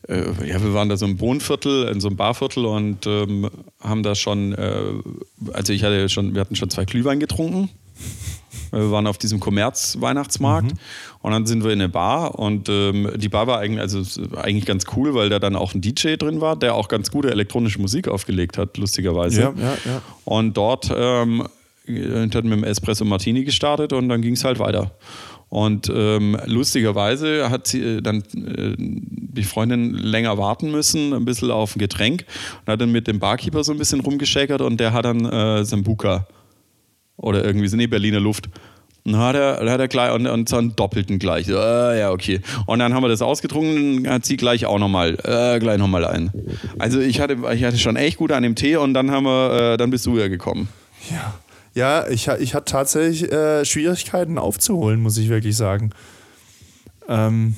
äh, ja, wir waren da so im Wohnviertel, in so einem Barviertel und ähm, haben da schon, äh, also ich hatte schon, wir hatten schon zwei Glühwein getrunken. Wir waren auf diesem Kommerz-Weihnachtsmarkt mhm. und dann sind wir in eine Bar und ähm, die Bar war eigentlich, also eigentlich ganz cool, weil da dann auch ein DJ drin war, der auch ganz gute elektronische Musik aufgelegt hat, lustigerweise. Ja, ja, ja. Und dort ähm, hat mit dem Espresso Martini gestartet und dann ging es halt weiter. Und ähm, lustigerweise hat sie äh, dann äh, die Freundin länger warten müssen, ein bisschen auf ein Getränk und hat dann mit dem Barkeeper so ein bisschen rumgeschäkert und der hat dann äh, Sambuka oder irgendwie so, nee, Berliner Luft. Und hat er, hat er gleich, und, und so einen doppelten gleich. Äh, ja, okay. Und dann haben wir das ausgetrunken, hat sie gleich auch nochmal, äh, gleich nochmal ein. Also ich hatte, ich hatte schon echt gut an dem Tee und dann haben wir, äh, dann bist du ja gekommen. Ja. Ja, ich, ich hatte tatsächlich äh, Schwierigkeiten aufzuholen, muss ich wirklich sagen. Ähm,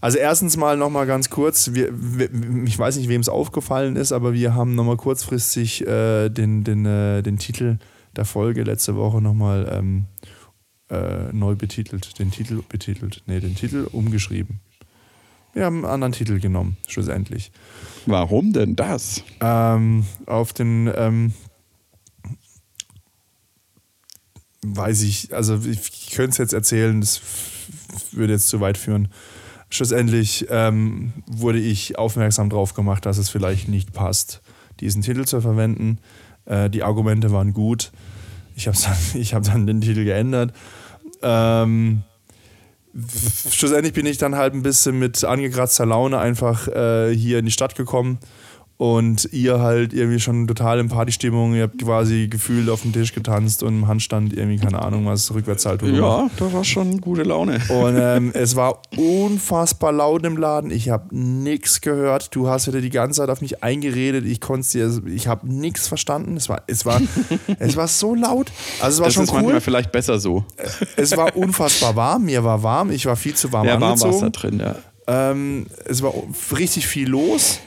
also erstens mal nochmal ganz kurz, wir, wir, ich weiß nicht, wem es aufgefallen ist, aber wir haben nochmal kurzfristig äh, den, den, äh, den Titel der Folge letzte Woche nochmal ähm, äh, neu betitelt. Den Titel betitelt. Nee, den Titel umgeschrieben. Wir haben einen anderen Titel genommen, schlussendlich. Warum denn das? Ähm, auf den ähm, weiß ich, also ich könnte es jetzt erzählen, das würde jetzt zu weit führen. Schlussendlich ähm, wurde ich aufmerksam darauf gemacht, dass es vielleicht nicht passt, diesen Titel zu verwenden. Äh, die Argumente waren gut. Ich habe dann, hab dann den Titel geändert. Ähm, schlussendlich bin ich dann halt ein bisschen mit angekratzter Laune einfach äh, hier in die Stadt gekommen und ihr halt irgendwie schon total in Partystimmung, ihr habt quasi gefühlt auf dem Tisch getanzt und im Handstand irgendwie, keine Ahnung, was Rückwärtshaltung Ja, gemacht. da war schon gute Laune. Und ähm, es war unfassbar laut im Laden, ich habe nichts gehört, du hast wieder die ganze Zeit auf mich eingeredet, ich konnte dir, ich habe nichts verstanden, es war, es war, es war so laut, also es war das schon ist cool. manchmal vielleicht besser so. Es war unfassbar warm, mir war warm, ich war viel zu warm ja, angezogen. warm war da drin, ja. Ähm, es war richtig viel los.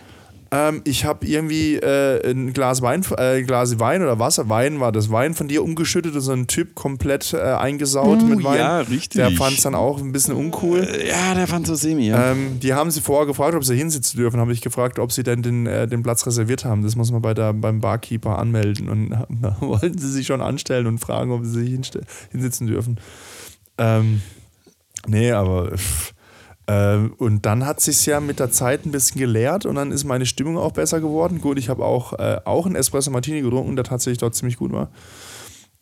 Ähm, ich habe irgendwie äh, ein Glas Wein, äh, Glas Wein oder Wasser, Wein war das Wein von dir umgeschüttet und so ein Typ komplett äh, eingesaut uh, mit Wein. Ja, richtig. Der fand es dann auch ein bisschen uncool. Äh, ja, der fand so semi. Ja. Ähm, die haben sie vorher gefragt, ob sie hinsitzen dürfen. Habe ich gefragt, ob sie denn den, äh, den Platz reserviert haben. Das muss man bei der, beim Barkeeper anmelden. Und da wollten sie sich schon anstellen und fragen, ob sie sich hinsitzen dürfen. Ähm, nee, aber. Pff und dann hat sich ja mit der Zeit ein bisschen gelehrt und dann ist meine Stimmung auch besser geworden. Gut, ich habe auch, äh, auch einen Espresso Martini getrunken, der tatsächlich dort ziemlich gut war.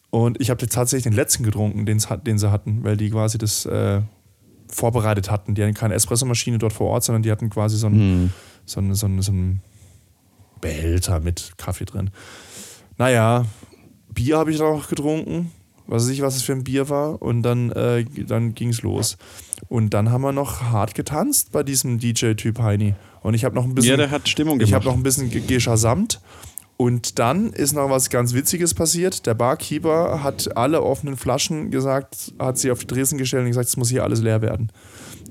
Und ich habe tatsächlich den letzten getrunken, den, den sie hatten, weil die quasi das äh, vorbereitet hatten. Die hatten keine Espressomaschine dort vor Ort, sondern die hatten quasi so einen, mhm. so einen, so einen, so einen Behälter mit Kaffee drin. Naja, Bier habe ich noch getrunken. Was weiß ich, was es für ein Bier war. Und dann, äh, dann ging es los. Und dann haben wir noch hart getanzt bei diesem DJ-Typ Heini. Und ich habe noch ein bisschen. Ja, der hat Stimmung gemacht. Ich habe noch ein bisschen geschasamt. Und dann ist noch was ganz Witziges passiert. Der Barkeeper hat alle offenen Flaschen gesagt, hat sie auf die Dresen gestellt und gesagt, es muss hier alles leer werden.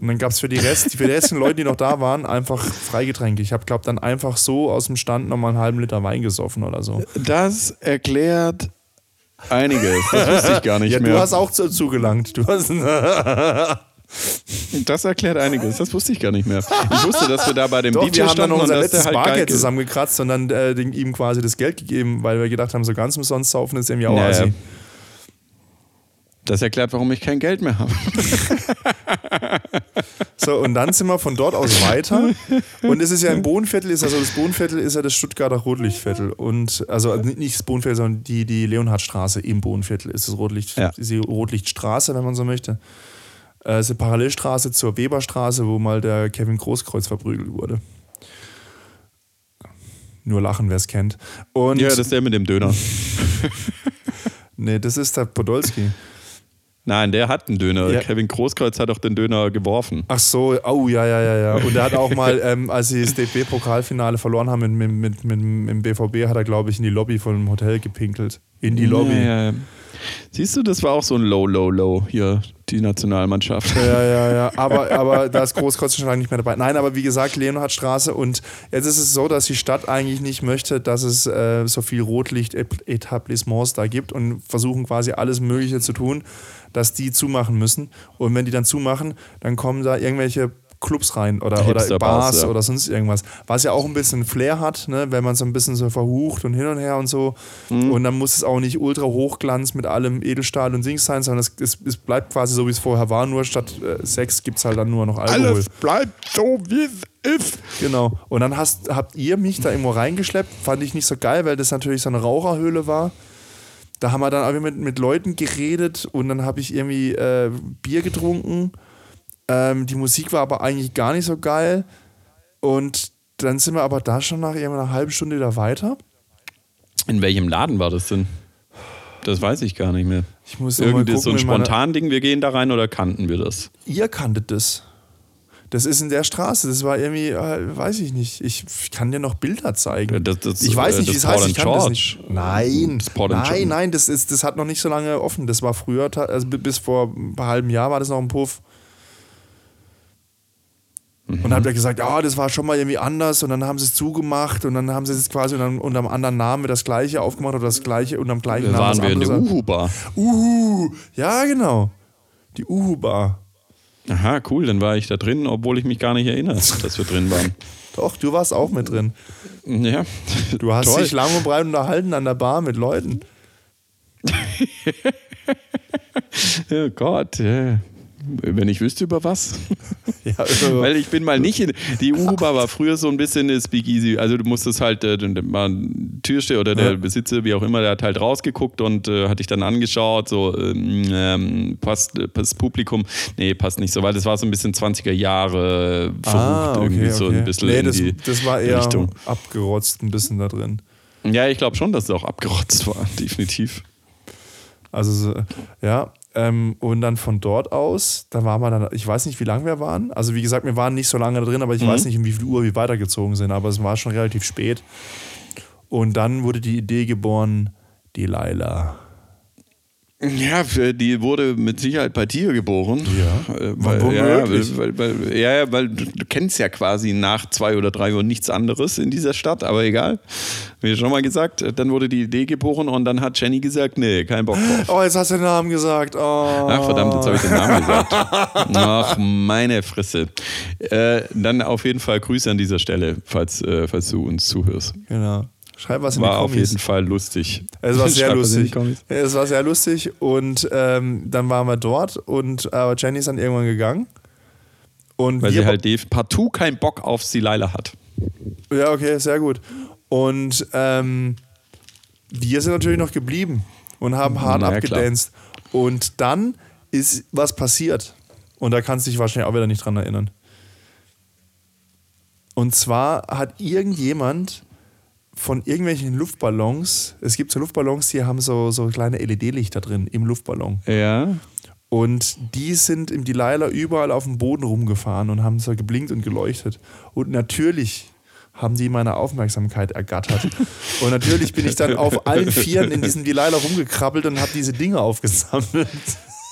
Und dann gab es für die Rest, für die restlichen Leute, die noch da waren, einfach Freigetränke. Ich habe, glaube dann einfach so aus dem Stand nochmal einen halben Liter Wein gesoffen oder so. Das erklärt einiges. Das wusste ich gar nicht ja, mehr. Du hast auch zugelangt. Du hast. Das erklärt einiges. Das wusste ich gar nicht mehr. Ich wusste, dass wir da bei dem Doch, DJ wir haben dann unser letztes halt Bargeld zusammengekratzt und dann äh, ihm quasi das Geld gegeben, weil wir gedacht haben, so ganz umsonst saufen ist irgendwie auch Ja, assi. Das erklärt, warum ich kein Geld mehr habe. So, und dann sind wir von dort aus weiter. Und es ist ja im Bohnenviertel, ist also das Bohnenviertel ist ja das Stuttgarter Rotlichtviertel. Und also nicht das Bohnenviertel, sondern die, die Leonhardstraße im Bohnenviertel ist das Rotlicht, Ja. ist die Rotlichtstraße, wenn man so möchte. Äh, Es ist eine Parallelstraße zur Weberstraße, wo mal der Kevin Großkreuz verprügelt wurde. Nur lachen, wer es kennt. Und Ja, das ist der mit dem Döner. nee, das ist der Podolski. Nein, der hat einen Döner. Ja. Kevin Großkreuz hat doch den Döner geworfen. Ach so, oh ja, ja, ja, ja. Und er hat auch mal, ähm, als sie das DFB-Pokalfinale verloren haben mit, mit, mit, mit, dem BVB, hat er, glaube ich, in die Lobby von einem Hotel gepinkelt. In die Lobby. Ja, ja. Siehst du, das war auch so ein Low, Low, Low hier, die Nationalmannschaft. Ja, ja, ja. Aber, aber da ist Großkreuz schon lange nicht mehr dabei. Nein, aber wie gesagt, Leonhardstraße. Und jetzt ist es so, dass die Stadt eigentlich nicht möchte, dass es äh, so viel Rotlicht-Etablissements da gibt und versuchen quasi alles Mögliche zu tun, dass die zumachen müssen. Und wenn die dann zumachen, dann kommen da irgendwelche Clubs rein oder, oder Bars ja. oder sonst irgendwas. Was ja auch ein bisschen Flair hat, ne? wenn man so ein bisschen so verhucht und hin und her und so. Mhm. Und dann muss es auch nicht ultra Hochglanz mit allem Edelstahl und Dings sein, sondern es, es, es bleibt quasi so, wie es vorher war, nur statt äh, Sex gibt es halt dann nur noch Alkohol. bleibt so, wie es ist. Genau. Und dann hast, habt ihr mich da irgendwo reingeschleppt. Fand ich nicht so geil, weil das natürlich so eine Raucherhöhle war. Da haben wir dann auch mit, mit Leuten geredet und dann habe ich irgendwie äh, Bier getrunken. Ähm, die Musik war aber eigentlich gar nicht so geil. Und dann sind wir aber da schon nach einer halben Stunde wieder weiter. In welchem Laden war das denn? Das weiß ich gar nicht mehr. Ich muss mal Irgendwie so ein in meine- Spontan-Ding, wir gehen da rein oder kannten wir das? Ihr kanntet das. Das ist in der Straße. Das war irgendwie, äh, weiß ich nicht. Ich, ich kann dir noch Bilder zeigen. Das- das- ich weiß äh, nicht, wie das es heißt. Ich kann das George. nicht. Nein, Das nein, George. nein. Das, ist, das hat noch nicht so lange offen. Das war früher, also bi- bis vor ein paar halben Jahr war das noch ein Puff. Und Mhm. dann hat er gesagt, ja, das war schon mal irgendwie anders und dann haben sie es zugemacht und dann haben sie es quasi unter, unter einem anderen Namen das gleiche aufgemacht oder das gleiche unter dem gleichen Da Namen. waren wir in der. Uhu-Bar. Uhu, ja genau. Die Uhu-Bar. Aha, cool, dann war ich da drin, obwohl ich mich gar nicht erinnere, dass wir drin waren. Doch, du warst auch mit drin. Ja. Du hast Toll. dich lang und breit unterhalten an der Bar mit Leuten. Oh Gott, ja. Wenn ich wüsste über was. Ja, Weil ich bin mal nicht in. Die Uhu-Bar war früher so ein bisschen eine Speakeasy. Also du musstest halt, äh, Türsteher oder der Ja. Besitzer, wie auch immer, der hat halt rausgeguckt und äh, hat dich dann angeschaut, so ähm, ähm, passt äh, das Publikum. Nee, passt nicht so, weil das war so ein bisschen 20er Jahre verrucht, irgendwie so ein bisschen Ah, nee, in das, die das war eher Richtung. abgerotzt ein bisschen da drin. Ja, ich glaube schon, dass es auch abgerotzt war, definitiv. Also, so, ja. Ähm, und dann von dort aus, da waren wir dann, ich weiß nicht, wie lange wir waren. Also, wie gesagt, wir waren nicht so lange da drin, aber ich Mhm. weiß nicht, um wie viel Uhr wir weitergezogen sind. Aber es war schon relativ spät. Und dann wurde die Idee geboren, die Laila. Ja, die wurde mit Sicherheit bei dir geboren. Ja. Äh, weil, ja, weil, weil, ja, weil du, du kennst ja quasi nach zwei oder drei Uhr nichts anderes in dieser Stadt, aber egal. Wie schon mal gesagt, dann wurde die Idee geboren und dann hat Jenny gesagt, nee, kein Bock drauf. Oh, jetzt hast du den Namen gesagt. Oh. Ach verdammt, jetzt habe ich den Namen gesagt. Ach, meine Fresse. Äh, dann auf jeden Fall Grüße an dieser Stelle, falls, äh, falls du uns zuhörst. Genau. Schreib was in War die auf Kommis. jeden Fall lustig. Es war sehr Schreib lustig. Es war sehr lustig und ähm, dann waren wir dort und aber Jenny ist dann irgendwann gegangen. Und Weil wir sie halt partout keinen Bock auf Silaila hat. Ja, okay, sehr gut. Und ähm, wir sind natürlich noch geblieben und haben hart ja, abgedanced. Und dann ist was passiert. Und da kannst du dich wahrscheinlich auch wieder nicht dran erinnern. Und zwar hat irgendjemand von irgendwelchen Luftballons, es gibt so Luftballons, die haben so, so kleine LED-Lichter drin im Luftballon. Ja. Und die sind im Delilah überall auf dem Boden rumgefahren und haben so geblinkt und geleuchtet. Und natürlich haben die meine Aufmerksamkeit ergattert. Und natürlich bin ich dann auf allen Vieren in diesem Delilah rumgekrabbelt und habe diese Dinge aufgesammelt.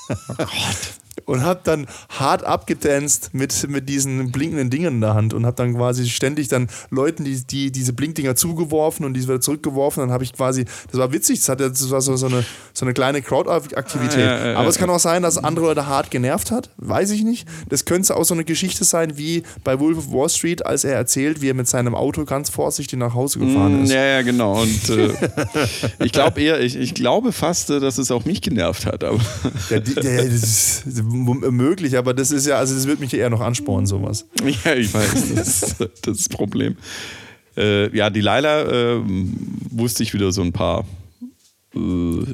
Und habe dann hart abgetanzt mit, mit diesen blinkenden Dingen in der Hand und habe dann quasi ständig dann Leuten die, die diese Blinkdinger zugeworfen und die wieder zurückgeworfen. Dann habe ich quasi, das war witzig, das, hatte, das war so, so, eine, so eine kleine Crowd-Aktivität. Ja, ja, ja, Aber es ja. kann auch sein, dass andere Leute hart genervt hat, weiß ich nicht. Das könnte auch so eine Geschichte sein wie bei Wolf of Wall Street, als er erzählt, wie er mit seinem Auto ganz vorsichtig nach Hause gefahren Mm, ist. Ja, ja, genau. Und äh, ich glaube eher, ich, ich glaube fast, dass es auch mich genervt hat. Aber Ja, die, das ist möglich, aber das ist ja, also das wird mich eher noch anspornen, sowas. ja, ich weiß, das ist das, Problem. Äh, ja, die Laila äh, wusste ich wieder so ein paar äh,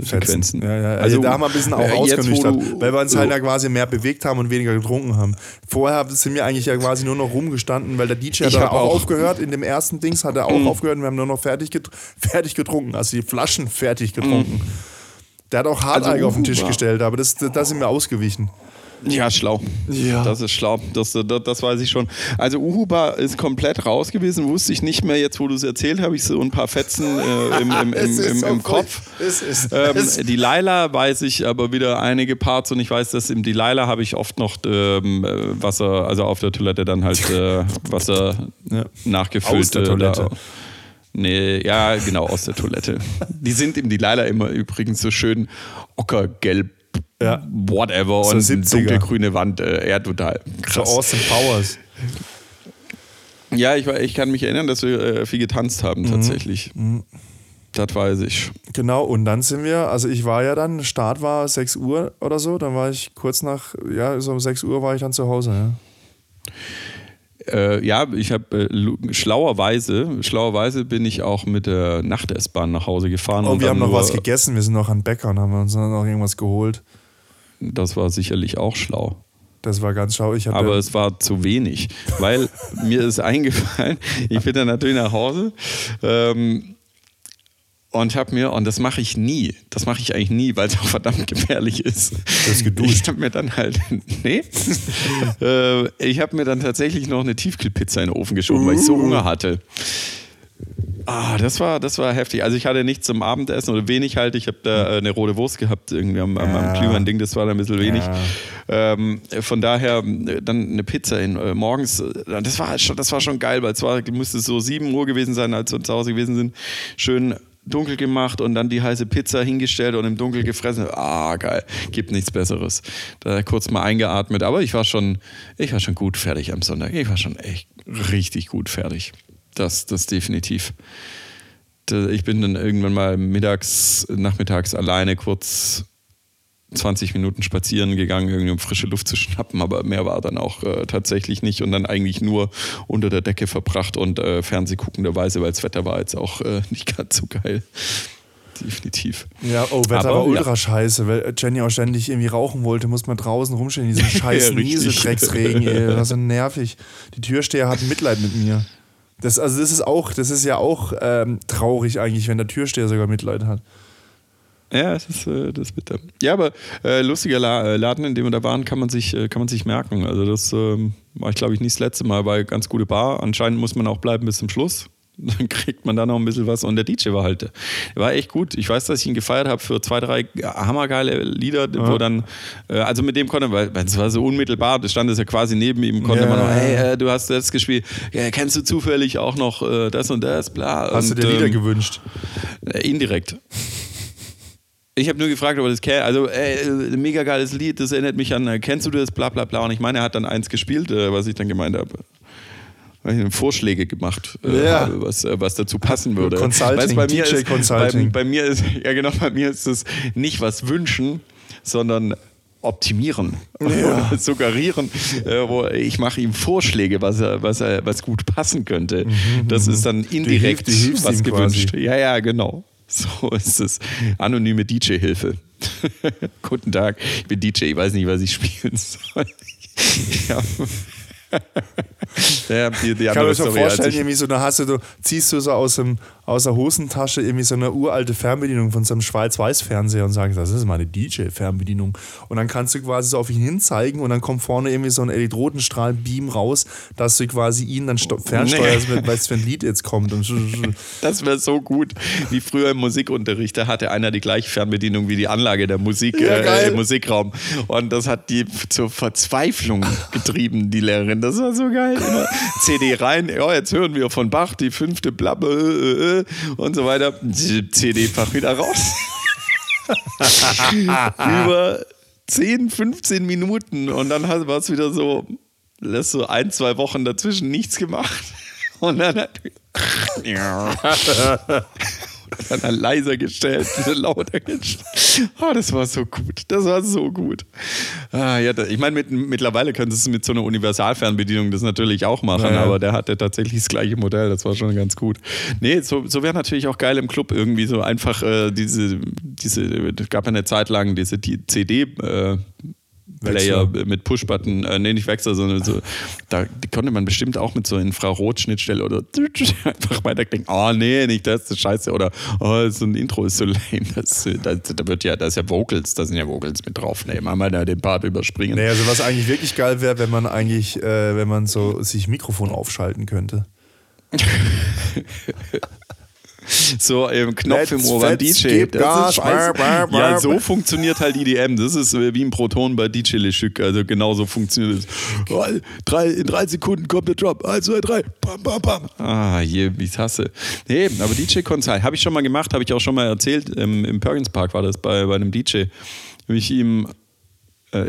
Sequenzen. Ja, ja. Also, da haben wir ein bisschen auch äh, ausgenüchtert, du- weil wir uns halt ja quasi mehr bewegt haben und weniger getrunken haben. Vorher sind wir eigentlich ja quasi nur noch rumgestanden, weil der DJ hat auch, auch- aufgehört. In dem ersten Dings hat er auch aufgehört und wir haben nur noch fertig, get fertig getrunken, also die Flaschen fertig getrunken. Der hat auch Harteig Mhm. Also auf den Tisch gestellt, aber das, da sind wir ausgewichen. Ja, schlau. Ja. Das ist schlau. Das, das, das weiß ich schon. Also Uhuba ist komplett raus gewesen, wusste ich nicht mehr. Jetzt, wo du es erzählt, habe ich so ein paar Fetzen äh, im, im, im, im, im Kopf. Es ist, Ähm, es, die Laila weiß ich aber wieder einige Parts und ich weiß, dass im Delilah habe ich oft noch ähm, äh, Wasser, also auf der Toilette dann halt äh, Wasser Ja. nachgefüllt. Aus der äh, Toilette. Oder, nee, ja, genau, aus der Toilette. Die sind im Delilah immer übrigens so schön ockergelb, Ja. whatever So und 70er. dunkelgrüne Wand. Äh, ja, total so krass. Austin Powers. Ja, ich, ich kann mich erinnern, dass wir äh, viel getanzt haben, Mhm. tatsächlich. Das weiß ich. Genau, und dann sind wir, also ich war ja dann, Start war 6 Uhr oder so, dann war ich kurz nach, ja, so um 6 Uhr war ich dann zu Hause, ja. Äh, ja, ich habe äh, schlauerweise, schlauerweise bin ich auch mit der Nacht-S-Bahn nach Hause gefahren. Und und wir haben noch was gegessen, wir sind noch an Bäcker und haben uns noch irgendwas geholt. Das war sicherlich auch schlau. Das war ganz schau. Ich Aber es war zu wenig, weil mir ist eingefallen, ich bin dann natürlich nach Hause ähm, und habe mir, und das mache ich nie, das mache ich eigentlich nie, weil es auch verdammt gefährlich ist. hast geduscht. Ich habe mir dann halt, nee, äh, ich habe mir dann tatsächlich noch eine Tiefkühlpizza in den Ofen geschoben, weil ich so Uh. Hunger hatte. Ah, das war, das war heftig. Also ich hatte nichts zum Abendessen oder wenig halt. Ich habe da äh, eine rote Wurst gehabt, irgendwie am, am, am Ja. Glühwein-Ding, das war dann ein bisschen wenig. Ja. Ähm, von daher äh, dann eine Pizza in, äh, morgens, das war, schon, das war schon geil, weil es war, musste so 7 Uhr gewesen sein, als wir zu Hause gewesen sind. Schön dunkel gemacht und dann die heiße Pizza hingestellt und im Dunkel gefressen. Ah, geil. Gibt nichts Besseres. Da kurz mal eingeatmet. Aber ich war schon, ich war schon gut fertig am Sonntag. Ich war schon echt richtig gut fertig. Das, das definitiv. Ich bin dann irgendwann mal mittags, nachmittags alleine kurz 20 Minuten spazieren gegangen, irgendwie um frische Luft zu schnappen, aber mehr war dann auch äh, tatsächlich nicht und dann eigentlich nur unter der Decke verbracht und äh, Fernseh guckenderweise, weil das Wetter war jetzt auch äh, nicht ganz so geil. Definitiv. ja, oh, Wetter Aber, war ultra ja. scheiße, weil Jenny auch ständig irgendwie rauchen wollte, musste man draußen rumstehen in diesem scheiß Ja. Nieseldrecksregen, ey. Das war so nervig. Die Türsteher hatten Mitleid mit mir. Das, also das ist auch, das ist ja auch ähm, traurig eigentlich, wenn der Türsteher sogar Mitleid hat. Ja, das ist, äh, das ist bitter. Ja, aber äh, lustiger La äh, Laden, in dem wir da waren, kann man sich, äh, kann man sich merken. Also das ähm, war ich, glaube ich, nicht das letzte Mal, weil ganz gute Bar. Anscheinend muss man auch bleiben bis zum Schluss. Dann kriegt man da noch ein bisschen was. Und der DJ war halt, der war echt gut. Ich weiß, dass ich ihn gefeiert habe für zwei, drei hammergeile Lieder, wo dann, äh, also mit dem konnte, weil weil es war so unmittelbar, da stand es ja quasi neben ihm, konnte Ja. man noch, hey, äh, du hast das gespielt, ja, kennst du zufällig auch noch das und das, bla. Hast und, du dir Lieder ähm, gewünscht? indirekt. Ich habe nur gefragt, ob er das kennt. Also, ey, äh, mega geiles Lied, das erinnert mich an, äh, kennst du das, bla bla bla. Und ich meine, er hat dann eins gespielt, äh, was ich dann gemeint habe. Vorschläge gemacht, äh, Ja. habe, was, äh, was dazu passen würde. Consulting, Weißt bei mir DJ ist, Consulting. Bei, bei mir ist, ja genau, bei mir ist es nicht was wünschen, sondern optimieren Ja. oder suggerieren. Äh, wo ich mache ihm Vorschläge, was, er, was, er, was gut passen könnte. das ist dann indirekt hilfst- Mhm, du hilfst was gewünscht. quasi. Ja, ja, genau. So ist es. Anonyme DJ-Hilfe. Guten Tag, ich bin DJ, ich weiß nicht, was ich spielen soll. ja. ja, die, die Ich kann mir schon vorstellen, irgendwie so, hast du, du ziehst du so aus, dem, aus der Hosentasche irgendwie so eine uralte Fernbedienung von so einem Schwarz-Weiß-Fernseher und sagst, das ist meine DJ-Fernbedienung. Und dann kannst du quasi so auf ihn hinzeigen und dann kommt vorne irgendwie so ein Elektrodenstrahl-Beam raus, dass du quasi ihn dann fernsteuerst, Nee. weil es für ein Lied jetzt kommt. Und Das wäre so gut, wie früher im Musikunterricht. Da hatte einer die gleiche Fernbedienung wie die Anlage der Musik Ja, äh, im Musikraum. Und das hat die zur Verzweiflung getrieben, die Lehrerin. Das war so geil. Immer CD rein, ja, jetzt hören wir von Bach die fünfte Plappe und so weiter. CD-Fach wieder raus. Über 10, 15 Minuten und dann war es wieder so, lässt so ein, zwei Wochen dazwischen nichts gemacht. Und dann dann hat leiser gestellt, lauter gestellt. Oh, das war so gut. Das war so gut. Ah, ja, ich meine, mit, mittlerweile könntest du mit so einer Universalfernbedienung das natürlich auch machen, Ja, ja. aber der hatte tatsächlich das gleiche Modell. Das war schon ganz gut. Nee, so, so wäre natürlich auch geil im Club irgendwie so einfach äh, diese, diese, es gab ja eine Zeit lang diese die CD, äh, Player mit Push-Button, äh, nee, nicht Wechsel, sondern so, da konnte man bestimmt auch mit so Infrarotschnittstelle oder einfach weiterklicken. Oh, nee, nicht das, das ist scheiße. Oder, oh, so ein Intro ist so lame. Das, das, da wird ja, da ist ja Vocals, da sind ja Vocals mit drauf. Nee, machen wir da den Part überspringen. nee, also was eigentlich wirklich geil wäre, wenn man eigentlich, äh, wenn man so sich Mikrofon aufschalten könnte. So im Knopf im Let's Ohr beim DJ. Das ist scheiße. brr, brr, Ja, so funktioniert halt EDM. Das ist äh, wie ein Proton bei DJ Le Chic. Also genauso funktioniert es. Oh, drei, in drei Sekunden kommt der Drop. Eins, zwei, drei. Bam, bam, bam. Ah, je, wie hasse. Nee, aber DJ Konzert habe ich schon mal gemacht, habe ich auch schon mal erzählt. Im, Im Perkins Park war das bei, bei einem DJ. Habe ich ihm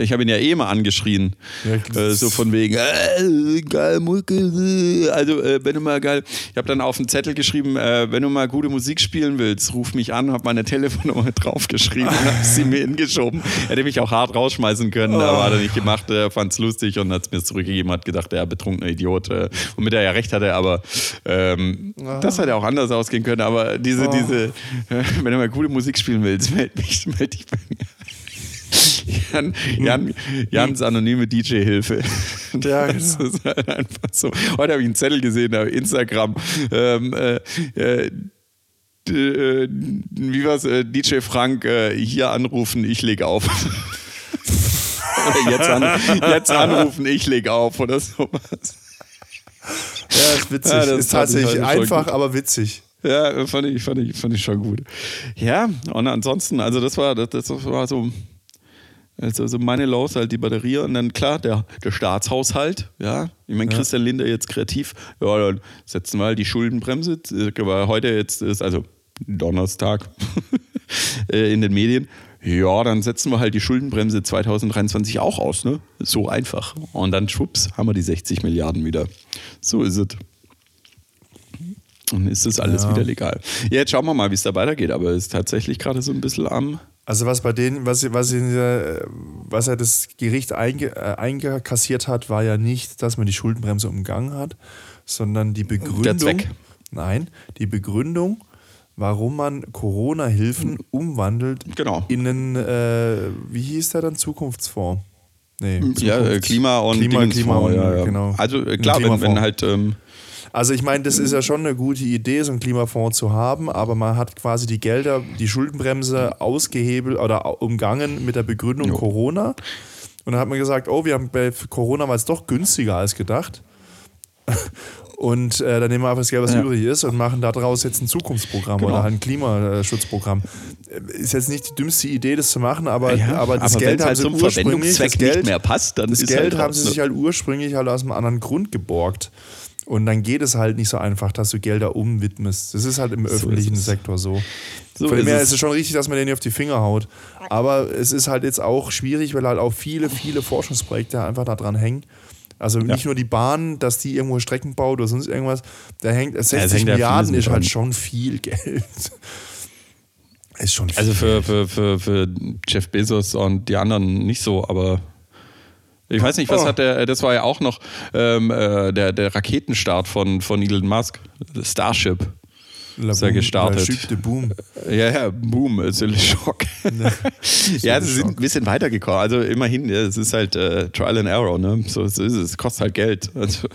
ich habe ihn ja eh mal angeschrien. Ja, äh, so von wegen, äh, geil, Mucke. Äh. Also, äh, wenn du mal geil. Ich habe dann auf den Zettel geschrieben, äh, wenn du mal gute Musik spielen willst, ruf mich an, habe meine Telefonnummer draufgeschrieben und habe sie mir hingeschoben. Hätte mich auch hart rausschmeißen können, oh. aber hat er nicht gemacht. Er fand es lustig und hat es mir zurückgegeben, hat gedacht, er betrunkener Idiot. womit er ja recht hatte, aber ähm, oh. das hätte auch anders ausgehen können. Aber diese, oh. diese, wenn du mal gute Musik spielen willst, melde mich, melde dich bei mir. Jan, Jan, Jans anonyme DJ-Hilfe. Ja, genau. Das ist halt einfach so. Heute habe ich einen Zettel gesehen auf Instagram. Ähm, äh, äh, äh wie war's? Äh, DJ Frank, äh, hier anrufen, ich lege auf. oder jetzt, an, jetzt anrufen, ich lege auf oder sowas. Ja, ist witzig. Ja, das ist tatsächlich einfach, aber witzig. Ja, fand ich, fand, ich, fand ich schon gut. Ja, und ansonsten, also das war, das, das war so also, also meine Laus halt die Batterie und dann klar, der, der Staatshaushalt, ja. Ich meine, Christian Linder jetzt kreativ, ja, dann setzen wir halt die Schuldenbremse, weil heute jetzt ist, also Donnerstag äh, in den Medien, ja, dann setzen wir halt die Schuldenbremse 2023 auch aus, ne? So einfach. Und dann schwupps, haben wir die 60 Milliarden wieder. So ist es. Und ist das alles ja. wieder legal. Ja, jetzt schauen wir mal, wie es da weitergeht, aber es ist tatsächlich gerade so ein bisschen am also was bei denen, was, was, in was ja das Gericht einge, äh, eingekassiert hat, war ja nicht, dass man die Schuldenbremse umgangen hat, sondern die Begründung. Der Zweck. Nein, die Begründung, warum man Corona-Hilfen umwandelt genau. in einen, äh, wie hieß der dann, Zukunftsfonds? Nee, Zukunfts ja, äh, Klima und Klima, Klima und, ja, ja. genau. Also äh, klar, wenn, wenn halt ähm, also ich meine, das ist ja schon eine gute Idee, so einen Klimafonds zu haben, aber man hat quasi die Gelder, die Schuldenbremse ausgehebelt oder umgangen mit der Begründung jo. Corona. Und dann hat man gesagt, oh, wir haben bei Corona war es doch günstiger als gedacht. Und äh, dann nehmen wir einfach das Geld, was ja. übrig ist, und machen daraus jetzt ein Zukunftsprogramm genau. oder ein Klimaschutzprogramm. Ist jetzt nicht die dümmste Idee, das zu machen, aber, ja, aber das aber Geld haben halt sie ursprünglich das Geld, nicht mehr passt, dann das Geld halt haben sie sich halt ursprünglich halt aus einem anderen Grund geborgt. Und dann geht es halt nicht so einfach, dass du Gelder umwidmest. Das ist halt im so öffentlichen Sektor so. so Von dem her ist es schon richtig, dass man den nicht auf die Finger haut. Aber es ist halt jetzt auch schwierig, weil halt auch viele, viele Forschungsprojekte einfach da dran hängen. Also nicht ja. nur die Bahn, dass die irgendwo Strecken baut oder sonst irgendwas. Da hängt 60 ja, Milliarden ist halt schon viel Geld. ist schon viel Also für, für, für, für Jeff Bezos und die anderen nicht so, aber ich weiß nicht, was oh. hat der, das war ja auch noch ähm, äh, der, der Raketenstart von, von Elon Musk, Starship. La ist ja gestartet. La Boom. Ja, ja, Boom, ist ein Schock. ja, sie sind ein bisschen weitergekommen. Also immerhin, es ist halt äh, Trial and Error, ne? So ist es. Es kostet halt Geld. Also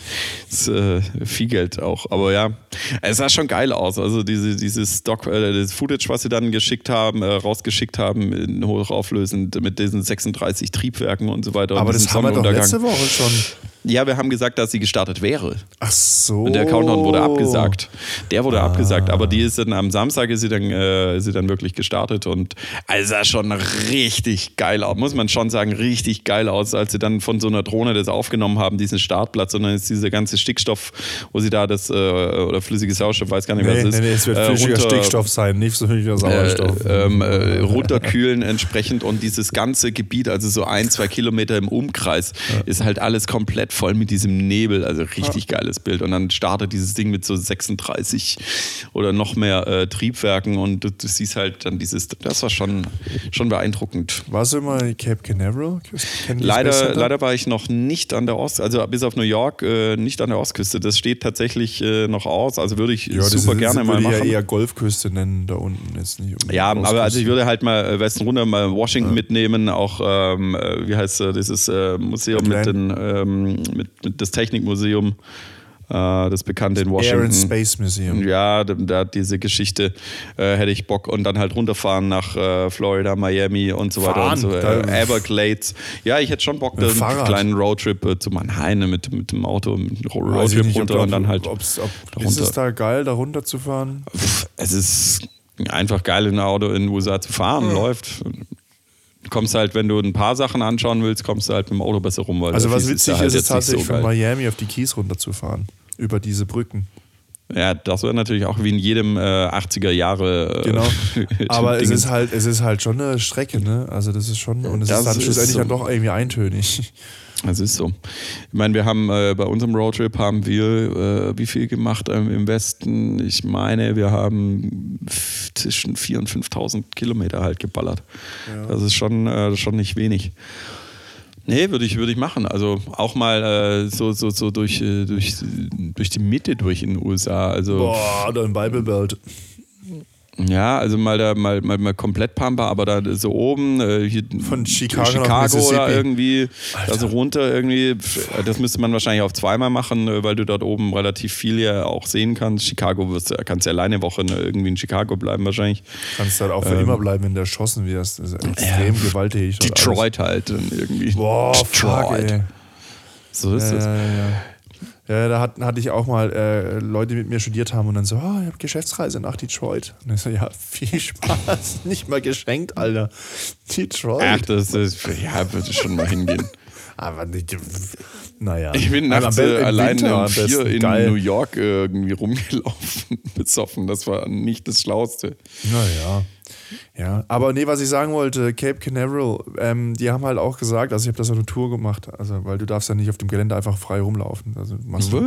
ist, äh, viel Geld auch. Aber ja, es sah schon geil aus. Also diese, dieses Stock, äh, das Footage, was sie dann geschickt haben, äh, rausgeschickt haben, in hochauflösend mit diesen 36 Triebwerken und so weiter. Aber das haben wir doch letzte Woche schon. Ja, wir haben gesagt, dass sie gestartet wäre. Ach so. Und der Countdown wurde abgesagt. Der wurde ah. abgesagt, aber die ist dann am Samstag ist sie dann, äh, ist sie dann wirklich gestartet und also sah schon richtig geil aus, muss man schon sagen, richtig geil aus, als sie dann von so einer Drohne das aufgenommen haben, diesen Startplatz und dann ist dieser ganze Stickstoff, wo sie da das, äh, oder flüssiges Sauerstoff, weiß gar nicht, nee, was es ist. Nee, nee, es wird äh, flüssiger Stickstoff sein, nicht so flüssiger Sauerstoff. Äh, ähm, äh, runterkühlen entsprechend und dieses ganze Gebiet, also so ein, zwei Kilometer im Umkreis, ja. ist halt alles komplett voll mit diesem Nebel, also richtig ja. geiles Bild. Und dann startet dieses Ding mit so 36 oder noch mehr äh, Triebwerken und du, du, siehst halt dann dieses, das war schon, schon beeindruckend. Warst du immer in Cape Canaveral? Leider, leider war ich noch nicht an der Ost, also bis auf New York äh, nicht an der Ostküste. Das steht tatsächlich äh, noch aus, also würde ich ja, super gerne ist, mal machen. Ja eher Golfküste nennen da unten ist nicht. Ja, aber also ich würde halt mal äh, Westen runter mal Washington ja. mitnehmen, auch ähm, äh, wie heißt äh, dieses Museum mit den ähm, mit, mit das Technikmuseum, das bekannte in Washington. Air and Space Museum. Ja, da, diese Geschichte äh, hätte ich Bock und dann halt runterfahren nach äh, Florida, Miami und so weiter Fahren, und so weiter. Everglades. Ja, ich hätte schon Bock, einen kleinen Roadtrip äh, zu Mannheim mit, mit dem Auto, mit dem Roadtrip nicht, runter ob, und dann halt. Ob's, ob, ist es da geil, da runter zu fahren? Es ist einfach geil, in ein Auto in den USA zu fahren, ja. läuft kommst halt, wenn du ein paar Sachen anschauen willst, kommst du halt mit dem Auto besser rum. also was witzig ist, halt ist, tatsächlich so von Miami auf die Keys runterzufahren. Über diese Brücken. Ja, das wäre natürlich auch wie in jedem äh, 80er Jahre. Äh, genau. Aber es ist halt, es ist halt schon eine Strecke, ne? Also das ist schon, und es das ist dann schlussendlich so. dann doch irgendwie eintönig. Das ist so. Ich meine, wir haben äh, bei unserem Roadtrip haben wir äh, wie viel gemacht ähm, im Westen? Ich meine, wir haben zwischen 4.000 und 5.000 Kilometer halt geballert. Ja. Das ist schon, äh, schon nicht wenig. Nee, würde ich, würd ich machen. Also auch mal äh, so, so, so durch, äh, durch, durch die Mitte durch in den USA. Also, Boah, dann Bible Belt. Ja, also mal da mal, mal, mal komplett Pampa, aber da so oben äh, hier von Chicago, Chicago oder irgendwie Alter. da so runter irgendwie, das müsste man wahrscheinlich auf zweimal machen, äh, weil du dort oben relativ viel ja auch sehen kannst. Chicago wirst, kannst ja alleine Woche ne, irgendwie in Chicago bleiben wahrscheinlich. Kannst halt auch für ähm, immer bleiben, wenn du erschossen wirst. Das ist extrem ja, gewalttätig. Detroit halt irgendwie. Boah, Detroit. Fuck, so ist es. Ja, ja, ja, da hat, hatte ich auch mal äh, Leute, die mit mir studiert haben und dann so, oh, ich habe Geschäftsreise nach Detroit. Und ich so, ja, viel Spaß. Nicht mal geschenkt, Alter. Detroit. Ach, das ist, ja, würde schon mal hingehen. Aber nicht, naja. Ich bin nachts äh, alleine um vier in geil. New York irgendwie rumgelaufen, besoffen. Das war nicht das Schlauste. Naja. Ja, aber nee, was ich sagen wollte, Cape Canaveral, ähm, die haben halt auch gesagt, also ich habe das auf eine Tour gemacht, also weil du darfst ja nicht auf dem Gelände einfach frei rumlaufen. Also machst du